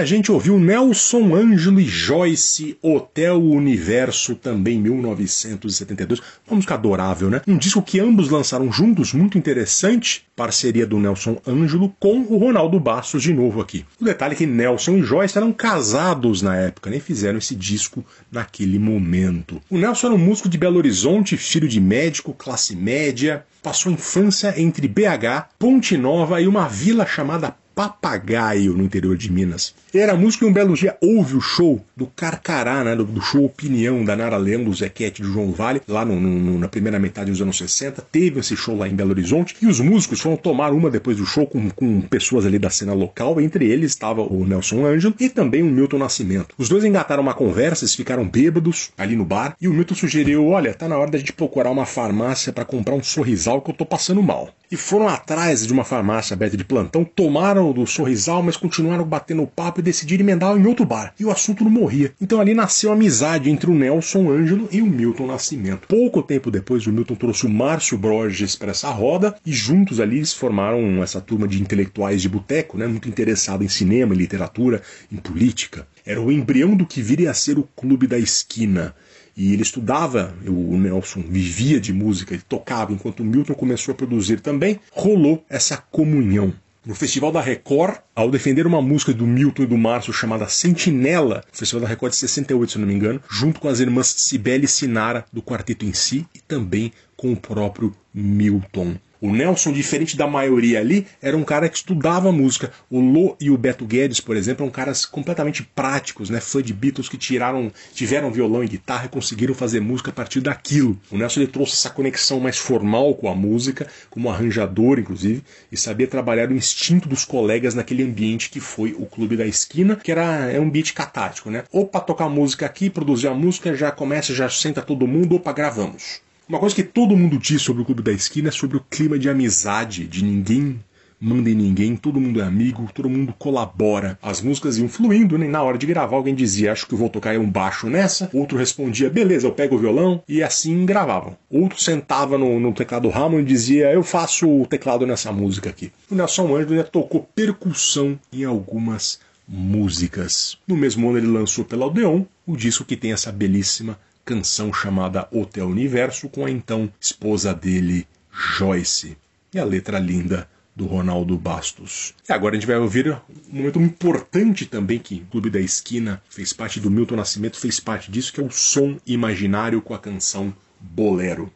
Gente ouviu Nelson Ângelo e Joyce, Hotel Universo, também 1972. Uma música adorável, né? Um disco que ambos lançaram juntos, muito interessante. Parceria do Nelson Ângelo com o Ronaldo Bastos de novo aqui. O detalhe é que Nelson e Joyce eram casados na época, nem fizeram esse disco naquele momento. O Nelson era um músico de Belo Horizonte, filho de médico, classe média. Passou infância entre BH, Ponte Nova e uma vila chamada Papagaio, no interior de Minas. Era músico e um belo dia houve o show do Carcará, né, do, do show Opinião da Nara Leão, do Zequete do João Vale, lá no, no, na primeira metade dos anos 60. Teve esse show lá em Belo Horizonte e os músicos foram tomar uma depois do show com, com pessoas ali da cena local. Entre eles estava o Nelson Ângelo e também o Milton Nascimento. Os dois engataram uma conversa, eles ficaram bêbados ali no bar e o Milton sugeriu: Olha, tá na hora da gente procurar uma farmácia para comprar um sorrisal que eu tô passando mal. E foram atrás de uma farmácia aberta de plantão, tomaram do sorrisal, mas continuaram batendo o papo e decidiram emendar em outro bar. E o assunto não morria. Então ali nasceu a amizade entre o Nelson Ângelo e o Milton Nascimento. Pouco tempo depois, o Milton trouxe o Márcio Borges para essa roda e juntos ali eles formaram essa turma de intelectuais de boteco, né, muito interessada em cinema, em literatura, em política. Era o embrião do que viria a ser o Clube da Esquina. E ele estudava, o Nelson vivia de música, ele tocava, enquanto o Milton começou a produzir também, rolou essa comunhão. No Festival da Record, ao defender uma música do Milton e do Márcio chamada Sentinela, Festival da Record de 68, se não me engano, junto com as irmãs Cibele e Sinara do quarteto em si e também com o próprio Milton. O Nelson, diferente da maioria ali, era um cara que estudava música. O Lô e o Beto Guedes, por exemplo, eram caras completamente práticos, né? Fã de Beatles que tiraram, tiveram violão e guitarra e conseguiram fazer música a partir daquilo. O Nelson ele trouxe essa conexão mais formal com a música, como arranjador, inclusive, e sabia trabalhar o instinto dos colegas naquele ambiente que foi o Clube da Esquina, que era é um beat catático, né? Ou para tocar música aqui, produzir a música, já começa, já senta todo mundo, opa, gravamos. Uma coisa que todo mundo diz sobre o Clube da Esquina é sobre o clima de amizade, de ninguém manda em ninguém, todo mundo é amigo, todo mundo colabora. As músicas iam fluindo, né? na hora de gravar alguém dizia, acho que vou tocar um baixo nessa, outro respondia, beleza, eu pego o violão, e assim gravavam. Outro sentava no, no teclado Hammond e dizia, eu faço o teclado nessa música aqui. O Nelson Ângelo tocou percussão em algumas músicas. No mesmo ano ele lançou pela Odeon o disco que tem essa belíssima canção chamada Hotel Universo com a então esposa dele, Joyce. E a letra linda do Ronaldo Bastos. E agora a gente vai ouvir um momento importante também que o Clube da Esquina fez parte do Milton Nascimento, fez parte disso, que é o som imaginário com a canção Bolero.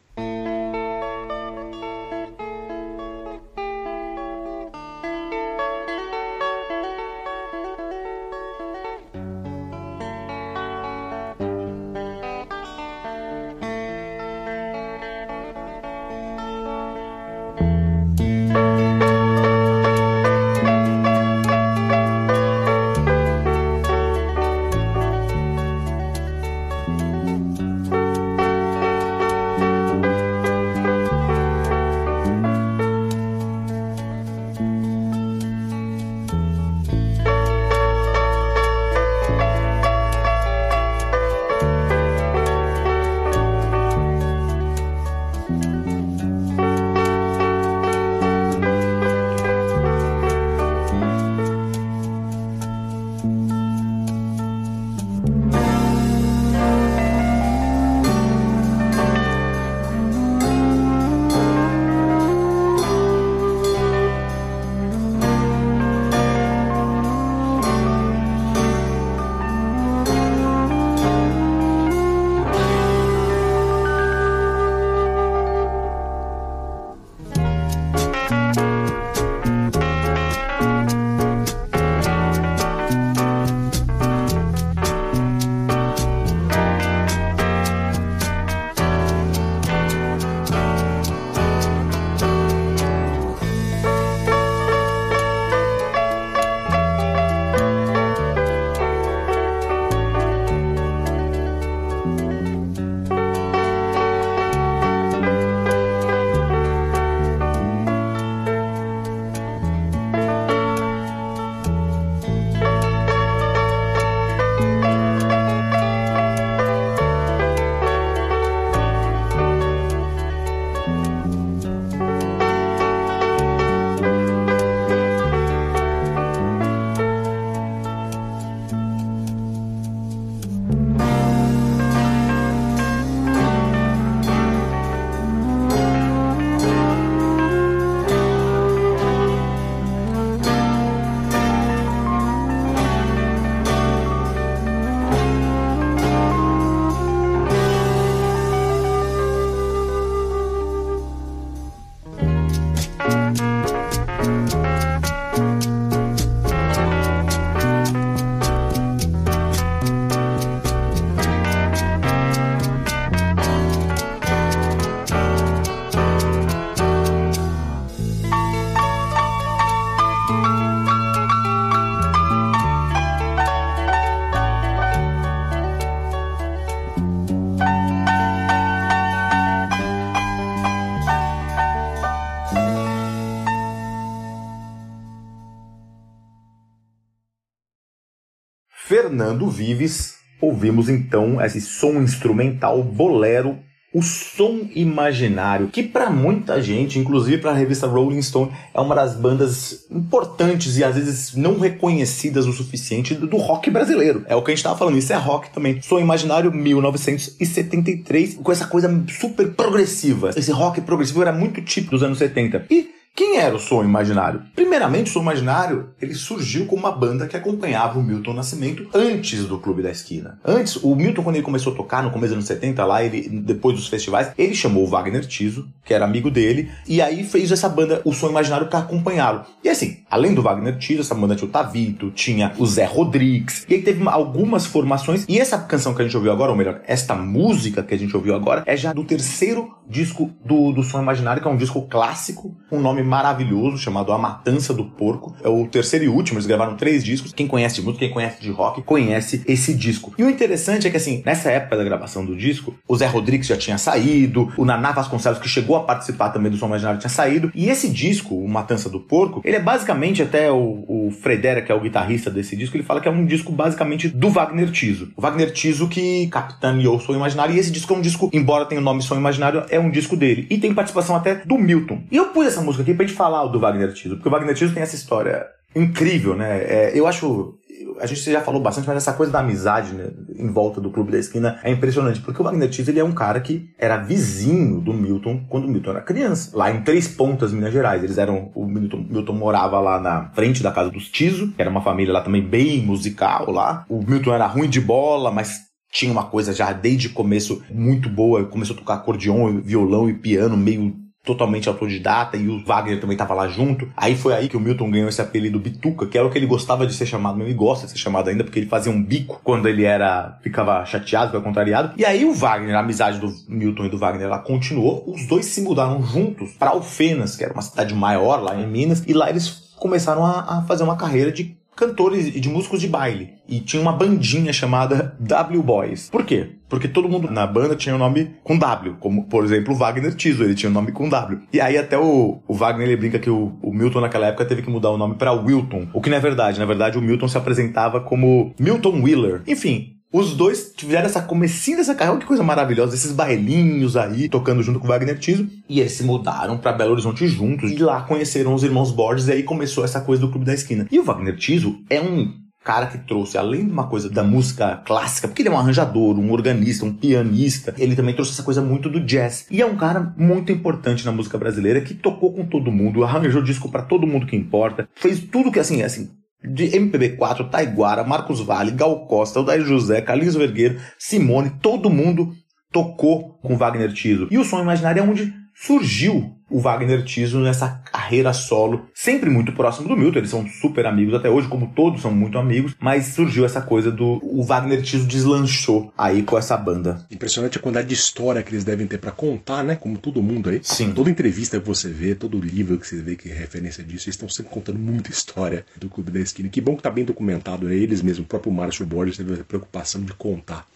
Fernando Vives, ouvimos então esse som instrumental bolero o som imaginário, que para muita gente, inclusive para a revista Rolling Stone, é uma das bandas importantes e às vezes não reconhecidas o suficiente do, rock brasileiro. É o que a gente estava falando, isso é rock também. Som imaginário 1973, com essa coisa super progressiva. Esse rock progressivo era muito típico dos anos 70. E quem era o Som Imaginário? Primeiramente, o Som Imaginário ele surgiu como uma banda que acompanhava o Milton Nascimento antes do Clube da Esquina. Antes, o Milton, quando ele começou a tocar no começo dos anos 70, lá, ele, depois dos festivais, ele chamou o Wagner Tiso, que era amigo dele, e aí fez essa banda, o Som Imaginário, para acompanhá-lo. E assim, além do Wagner Tiso, essa banda tinha o Tavito, tinha o Zé Rodrigues, e aí teve algumas formações, e essa canção que a gente ouviu agora, ou melhor, esta música que a gente ouviu agora, é já do terceiro disco do, do Som Imaginário, que é um disco clássico, um nome maravilhoso chamado A Matança do Porco. É o terceiro e último, eles gravaram três discos. Quem conhece música, quem conhece de rock, conhece esse disco. E o interessante é que, assim, nessa época da gravação do disco, o Zé Rodrigues já tinha saído, o Naná Vasconcelos, que chegou a participar também do Som Imaginário, tinha saído. E esse disco, O Matança do Porco, ele é basicamente até o, o Fredera, que é o guitarrista desse disco, ele fala que é um disco basicamente do Wagner Tiso. O Wagner Tiso que capitaneou o Som Imaginário, e esse disco é um disco, embora tenha o nome Som Imaginário, é um disco dele. E tem participação até do Milton. E eu pus essa música aqui pra gente falar do Wagner Tiso, porque o Wagner Tiso tem essa história incrível, né? É, eu acho a gente já falou bastante, mas essa coisa da amizade né, em volta do Clube da Esquina é impressionante, porque o Wagner Tiso ele é um cara que era vizinho do Milton quando o Milton era criança, lá em Três Pontas, Minas Gerais. Eles eram, o Milton, Milton morava lá na frente da casa dos Tiso, que era uma família lá também bem musical lá. O Milton era ruim de bola, mas tinha uma coisa já desde o começo muito boa, começou a tocar acordeon, violão e piano meio totalmente autodidata e o Wagner também estava lá junto. Aí foi aí que o Milton ganhou esse apelido Bituca, que era o que ele gostava de ser chamado, mesmo e gosta de ser chamado ainda, porque ele fazia um bico quando ele era ficava chateado, ficava contrariado. E aí o Wagner, a amizade do Milton e do Wagner, ela continuou. Os dois se mudaram juntos para Alfenas, que era uma cidade maior lá em Minas, e lá eles começaram a, a fazer uma carreira de cantores e de músicos de baile. E tinha uma bandinha chamada W Boys. Por quê? Porque todo mundo na banda tinha o um nome com W, como por exemplo o Wagner Tiso, ele tinha o um nome com W. E aí até o, o Wagner ele brinca que o, o, Milton naquela época teve que mudar o nome para Wilton, o que não é verdade. Na verdade o Milton se apresentava como Milton Wheeler. Enfim, os dois tiveram essa comecinha dessa carreira, que coisa maravilhosa, esses bailinhos aí, tocando junto com o Wagner Tiso. E eles se mudaram para Belo Horizonte juntos. E lá conheceram os irmãos Borges e aí começou essa coisa do Clube da Esquina. E o Wagner Tiso é um cara que trouxe, além de uma coisa da música clássica, porque ele é um arranjador, um organista, um pianista, ele também trouxe essa coisa muito do jazz. E é um cara muito importante na música brasileira que tocou com todo mundo, arranjou disco para todo mundo que importa, fez tudo que assim, assim, de MPB4, Taiguara, Marcos Vale, Gal Costa, Odair José, Carlinhos Vergueiro, Simone, todo mundo tocou com Wagner Tiso. E o Som Imaginário é onde surgiu o Wagner Tiso nessa carreira solo, sempre muito próximo do Milton, eles são super amigos até hoje, como todos são muito amigos, mas surgiu essa coisa do o Wagner Tiso deslanchou aí com essa banda. Impressionante a quantidade de história que eles devem ter para contar, né? Como todo mundo aí. Sim. Toda entrevista que você vê, todo livro que você vê que é referência disso, eles estão sempre contando muita história do Clube da Esquina. Que bom que tá bem documentado, né? Eles mesmo, o próprio Márcio Borges teve a preocupação de contar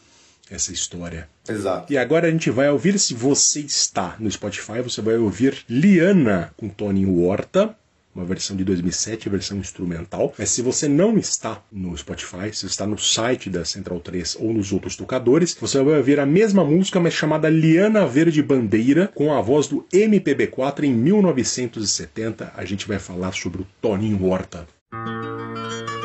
essa história. Exato. E agora a gente vai ouvir, se você está no Spotify, você vai ouvir Liana com Toninho Horta, uma versão de 2007, versão instrumental. Mas se você não está no Spotify, se está no site da Central 3 ou nos outros tocadores, você vai ouvir a mesma música, mas chamada Liana Verde Bandeira, com a voz do MPB4 em 1970. A gente vai falar sobre o Toninho Horta. beleza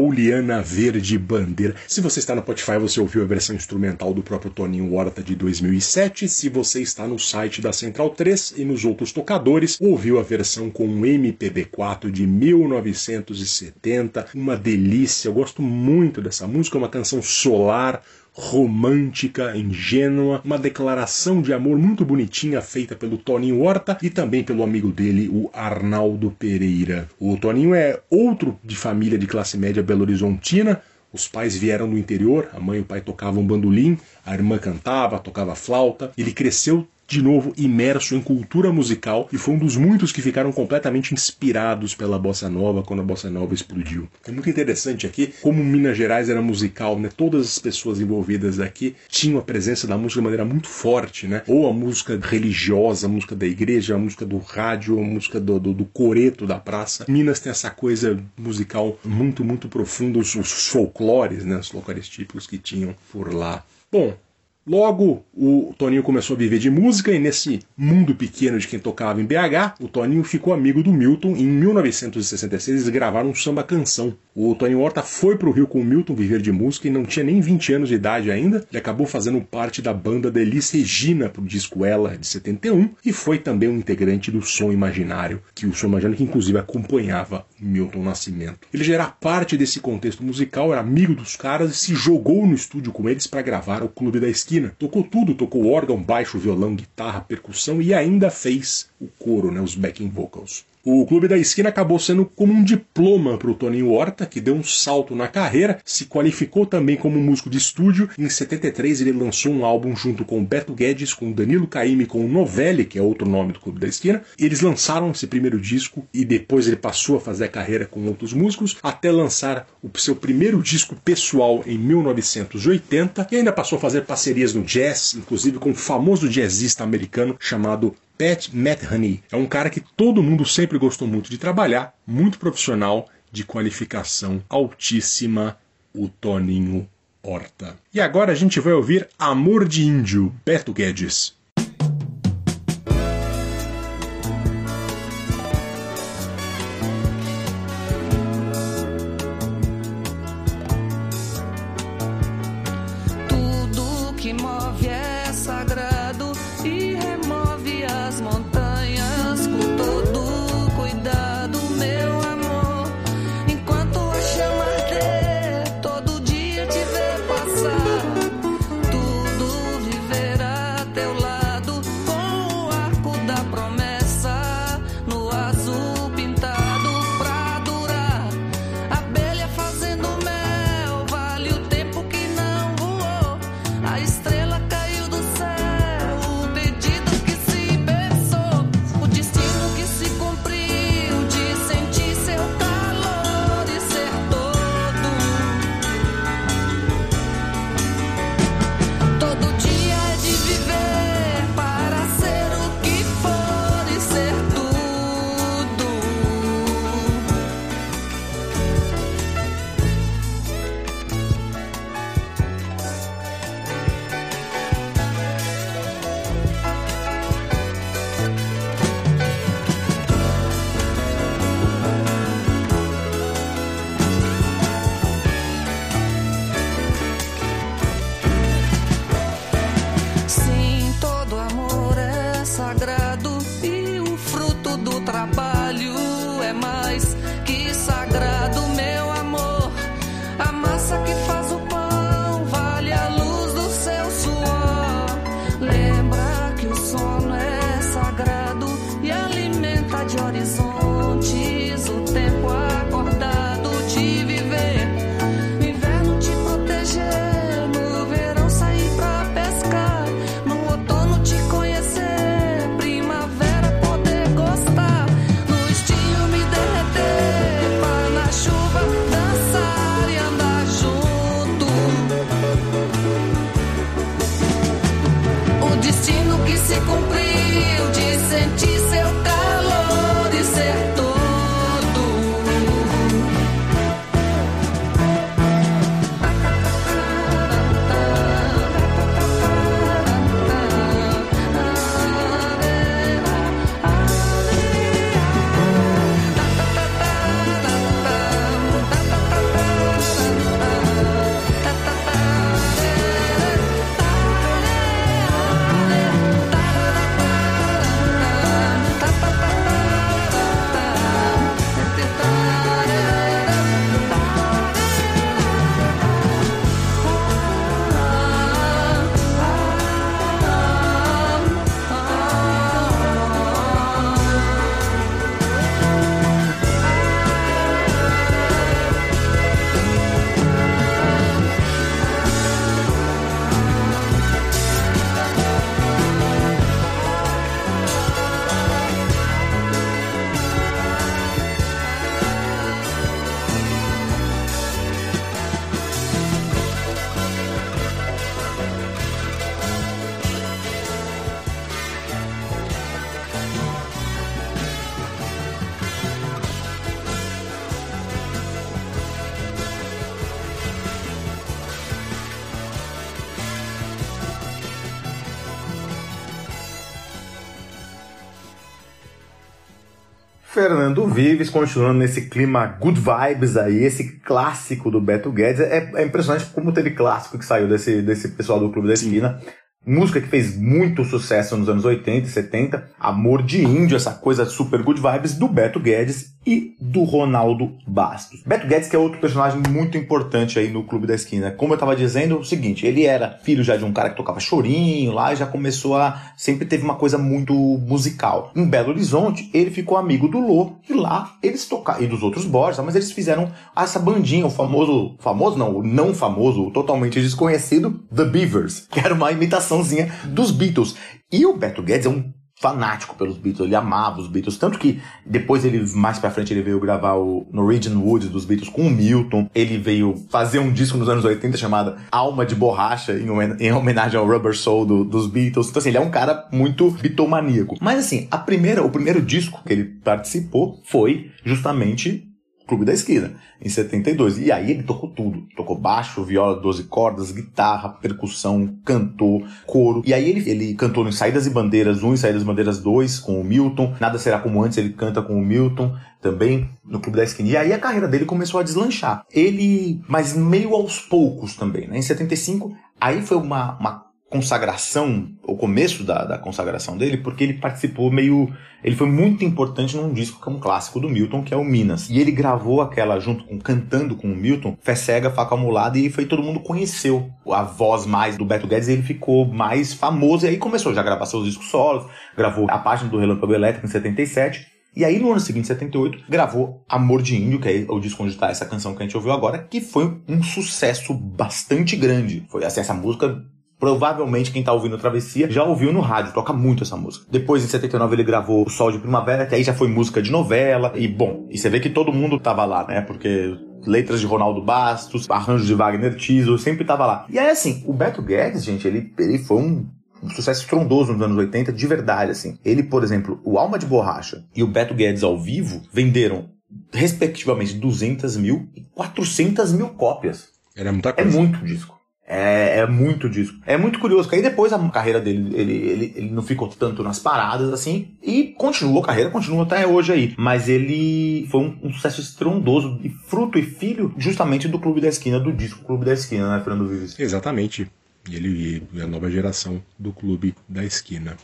Eliana ou Liana Verde Bandeira. Se você está no Spotify, você ouviu a versão instrumental do próprio Toninho Horta de 2007. Se você está no site da Central 3 e nos outros tocadores, ouviu a versão com um MPB4 de 1970. Uma delícia, eu gosto muito dessa música, é uma canção solar, romântica, ingênua, uma declaração de amor muito bonitinha feita pelo Toninho Horta e também pelo amigo dele, o Arnaldo Pereira. O Toninho é outro de família de classe média belo-horizontina. Os pais vieram do interior, a mãe e o pai tocavam bandolim, a irmã cantava, tocava flauta. Ele cresceu de novo imerso em cultura musical e foi um dos muitos que ficaram completamente inspirados pela bossa nova quando a bossa nova explodiu. É muito interessante aqui como Minas Gerais era musical, né? Todas as pessoas envolvidas aqui tinham a presença da música de maneira muito forte, né? Ou a música religiosa, a música da igreja, a música do rádio, a música do, do, do coreto da praça. Minas tem essa coisa musical muito, muito profunda, os, os folclores, né? Os folclores típicos que tinham por lá. Bom, Logo, o Toninho começou a viver de música e nesse mundo pequeno de quem tocava em BH, o Toninho ficou amigo do Milton e em 1966 eles gravaram um samba canção. O Toninho Horta foi para o Rio com o Milton viver de música e não tinha nem 20 anos de idade ainda. Ele acabou fazendo parte da banda da Elis Regina para o disco Ela de 71 e foi também um integrante do Som Imaginário, que o Som Imaginário que inclusive acompanhava Milton Nascimento. Ele já era parte desse contexto musical, era amigo dos caras e se jogou no estúdio com eles para gravar o Clube da Esquina. Tocou tudo, tocou órgão, baixo, violão, guitarra, percussão e ainda fez o coro, né, os backing vocals. O Clube da Esquina acabou sendo como um diploma para o Toninho Horta, que deu um salto na carreira, se qualificou também como músico de estúdio. Em 73 ele lançou um álbum junto com Beto Guedes, com Danilo Caymmi, com o Novelli, que é outro nome do Clube da Esquina. Eles lançaram esse primeiro disco e depois ele passou a fazer a carreira com outros músicos, até lançar o seu primeiro disco pessoal em 1980 e ainda passou a fazer parcerias no jazz, inclusive com o famoso jazzista americano chamado Pat Metheny. É um cara que todo mundo sempre gostou muito de trabalhar, muito profissional, de qualificação altíssima, o Toninho Horta. E agora a gente vai ouvir Amor de Índio, Beto Guedes. Fernando Vives, continuando nesse clima good vibes aí, esse clássico do Beto Guedes. É, é impressionante como teve clássico que saiu desse, desse pessoal do Clube da Esquina. Música que fez muito sucesso nos anos 80 e 70. Amor de Índio, essa coisa super good vibes do Beto Guedes e do Ronaldo Bastos. Beto Guedes que é outro personagem muito importante aí no Clube da Esquina. Como eu tava dizendo, o seguinte, ele era filho já de um cara que tocava chorinho lá e já começou a... sempre teve uma coisa muito musical. Em Belo Horizonte, ele ficou amigo do Lô e lá eles tocaram, e dos outros Borges, mas eles fizeram essa bandinha, o famoso, famoso não, o não famoso, o totalmente desconhecido The Beavers, que era uma imitaçãozinha dos Beatles. E o Beto Guedes é um fanático pelos Beatles, ele amava os Beatles, tanto que depois ele, mais pra frente, ele veio gravar o Norwegian Wood dos Beatles com o Milton, ele veio fazer um disco nos anos 80 chamado Alma de Borracha, em homen- em homenagem ao Rubber Soul do- dos Beatles, então assim, ele é um cara muito bitomaníaco. Mas assim, a primeira, o primeiro disco que ele participou foi justamente Clube da Esquina, em 72. E aí ele tocou tudo. Tocou baixo, viola, 12 cordas, guitarra, percussão, cantou, coro. E aí ele, ele cantou em Saídas e Bandeiras 1 e Saídas e Bandeiras 2 com o Milton. Nada Será Como Antes, ele canta com o Milton também no Clube da Esquina. E aí a carreira dele começou a deslanchar. Ele, mas meio aos poucos também, né? Em 75, aí foi uma, uma consagração, o começo da, da consagração dele, porque ele participou meio. Ele foi muito importante num disco que é um clássico do Milton, que é o Minas. E ele gravou aquela junto com cantando com o Milton, Fé Cega, Faca Amulada, e foi todo mundo conheceu a voz mais do Beto Guedes, e ele ficou mais famoso, e aí começou já a gravar seus discos solos, gravou a página do Relâmpago Elétrico em 77. E aí, no ano seguinte, 78, gravou Amor de Índio, que é o disco onde tá essa canção que a gente ouviu agora, que foi um sucesso bastante grande. Foi assim, essa música Provavelmente quem tá ouvindo Travessia já ouviu no rádio, toca muito essa música. Depois, em 79, ele gravou O Sol de Primavera, que aí já foi música de novela. E, bom, e você vê que todo mundo tava lá, né? Porque letras de Ronaldo Bastos, arranjos de Wagner Tiso, sempre tava lá. E aí, assim, o Beto Guedes, gente, ele, ele foi um um sucesso estrondoso nos anos 80, de verdade, assim. Ele, por exemplo, o Alma de Borracha e o Beto Guedes ao vivo venderam, respectivamente, 200 mil e 400 mil cópias. Era muita É coisa. muito disco. É, é muito disco. É muito curioso, que aí depois a carreira dele, ele, ele, ele não ficou tanto nas paradas assim, e continuou a carreira, continua até hoje aí. Mas ele foi um, um sucesso estrondoso, e fruto e filho justamente do Clube da Esquina, do disco Clube da Esquina, né, Fernando Vives? Exatamente. Ele é a nova geração do Clube da Esquina.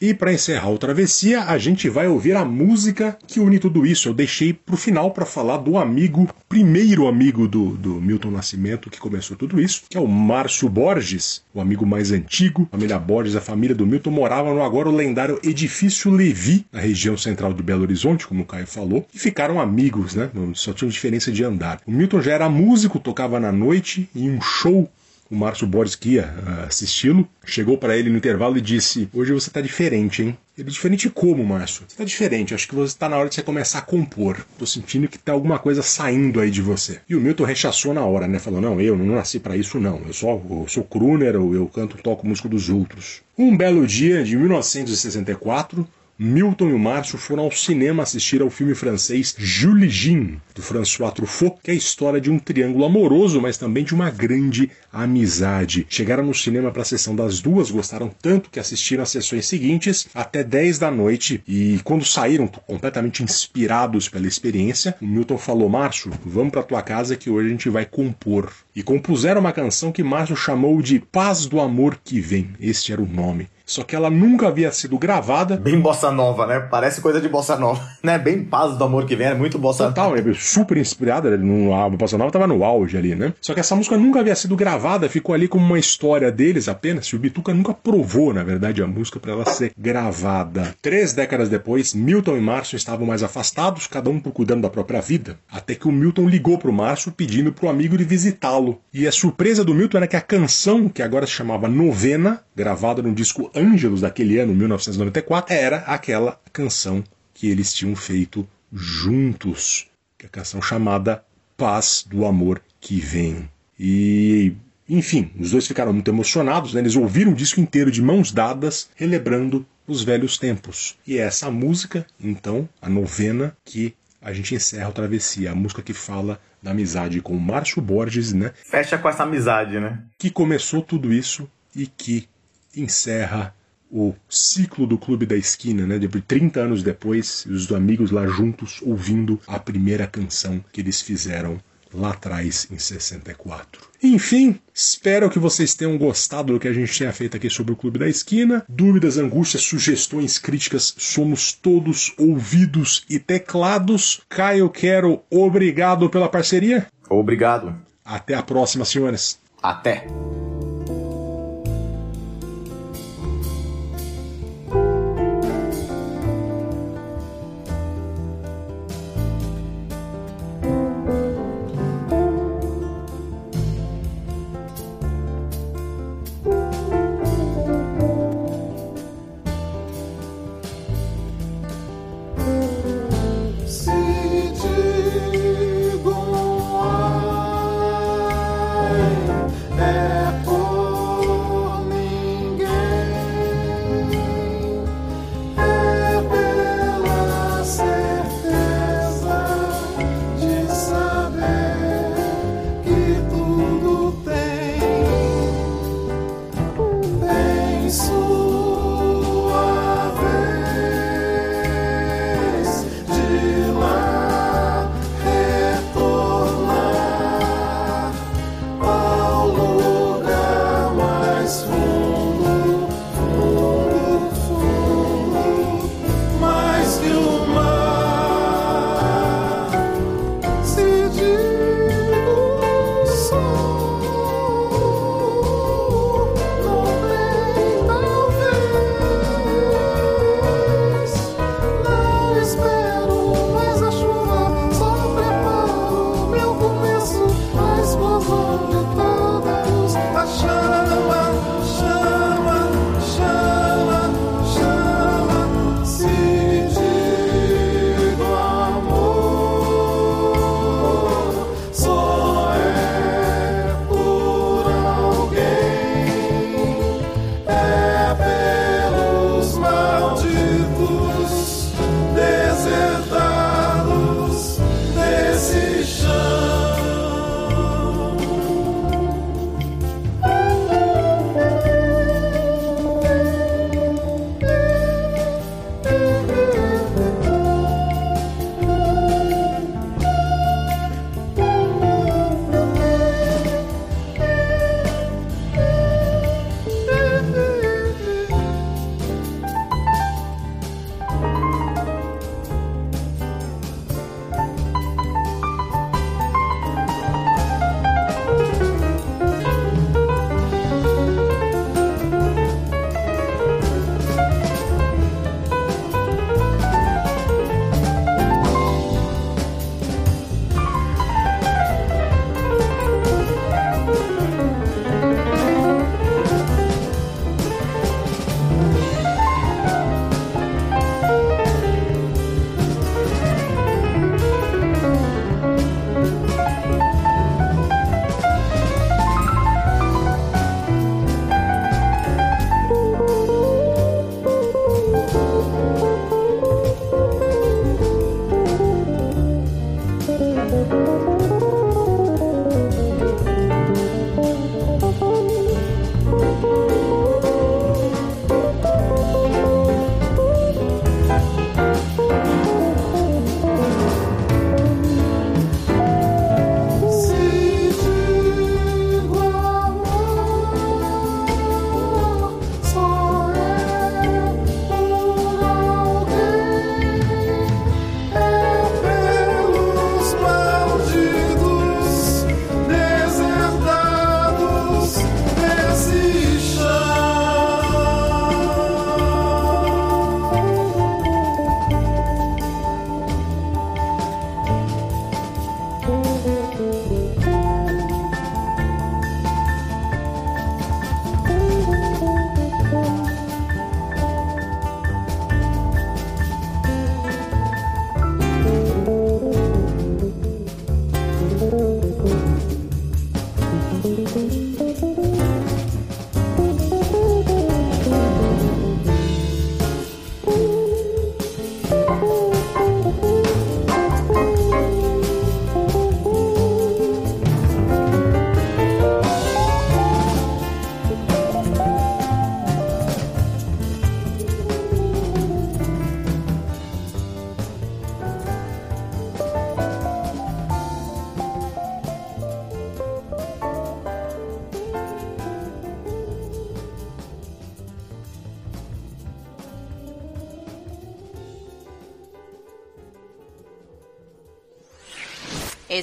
E para encerrar o Travessia, a gente vai ouvir a música que une tudo isso. Eu deixei pro final para falar do amigo, primeiro amigo do, do Milton Nascimento que começou tudo isso, que é o Márcio Borges, o amigo mais antigo. A família Borges, a família do Milton, morava no agora o lendário Edifício Levi, na região central de Belo Horizonte, como o Caio falou, e ficaram amigos, né? Só tinham diferença de andar. O Milton já era músico, tocava na noite, e em um show o Márcio Borges que ia uh, assisti-lo, chegou para ele no intervalo e disse: Hoje você tá diferente, hein? Ele, diferente como, Márcio? Você tá diferente, acho que você tá na hora de você começar a compor. Tô sentindo que tá alguma coisa saindo aí de você. E o Milton rechaçou na hora, né? Falou: Não, eu não nasci para isso, não. Eu só eu sou crooner, eu canto, toco música dos outros. Um belo dia de 1964, Milton e o Márcio foram ao cinema assistir ao filme francês Jules Jean, do François Truffaut, que é a história de um triângulo amoroso, mas também de uma grande amizade. Chegaram no cinema para a sessão das duas, gostaram tanto que assistiram às sessões seguintes até 10 da noite e quando saíram completamente inspirados pela experiência, o Milton falou: "Márcio, vamos para tua casa que hoje a gente vai compor". E compuseram uma canção que Márcio chamou de Paz do Amor que Vem. Este era o nome só que ela nunca havia sido gravada. Bem bossa nova, né? Parece coisa de bossa nova, né? Bem paz do amor que vem, é muito bossa Total, nova. É super inspirada, a bossa nova estava no auge ali, né? Só que essa música nunca havia sido gravada, ficou ali como uma história deles apenas. E o Bituca nunca provou, na verdade, a música para ela ser gravada. Três décadas depois, Milton e Márcio estavam mais afastados, cada um procurando da própria vida, até que o Milton ligou pro Márcio pedindo pro amigo de visitá-lo. E a surpresa do Milton era que a canção, que agora se chamava Novena, gravada no disco Ângelos daquele ano, 1994, era aquela canção que eles tinham feito juntos, que é a canção chamada Paz do Amor que Vem. E, enfim, os dois ficaram muito emocionados, né? eles ouviram o disco inteiro de mãos dadas, relembrando os velhos tempos. E é essa música, então, a novena, que a gente encerra a travessia, a música que fala da amizade com o Márcio Borges, né? Fecha com essa amizade, né? Que começou tudo isso e que encerra o ciclo do Clube da Esquina, né? De 30 anos depois, os amigos lá juntos ouvindo a primeira canção que eles fizeram lá atrás em 64. Enfim, espero que vocês tenham gostado do que a gente tenha feito aqui sobre o Clube da Esquina. Dúvidas, angústias, sugestões, críticas, somos todos ouvidos e teclados. Caio Quero, obrigado pela parceria. Obrigado. Até a próxima, senhores. Até.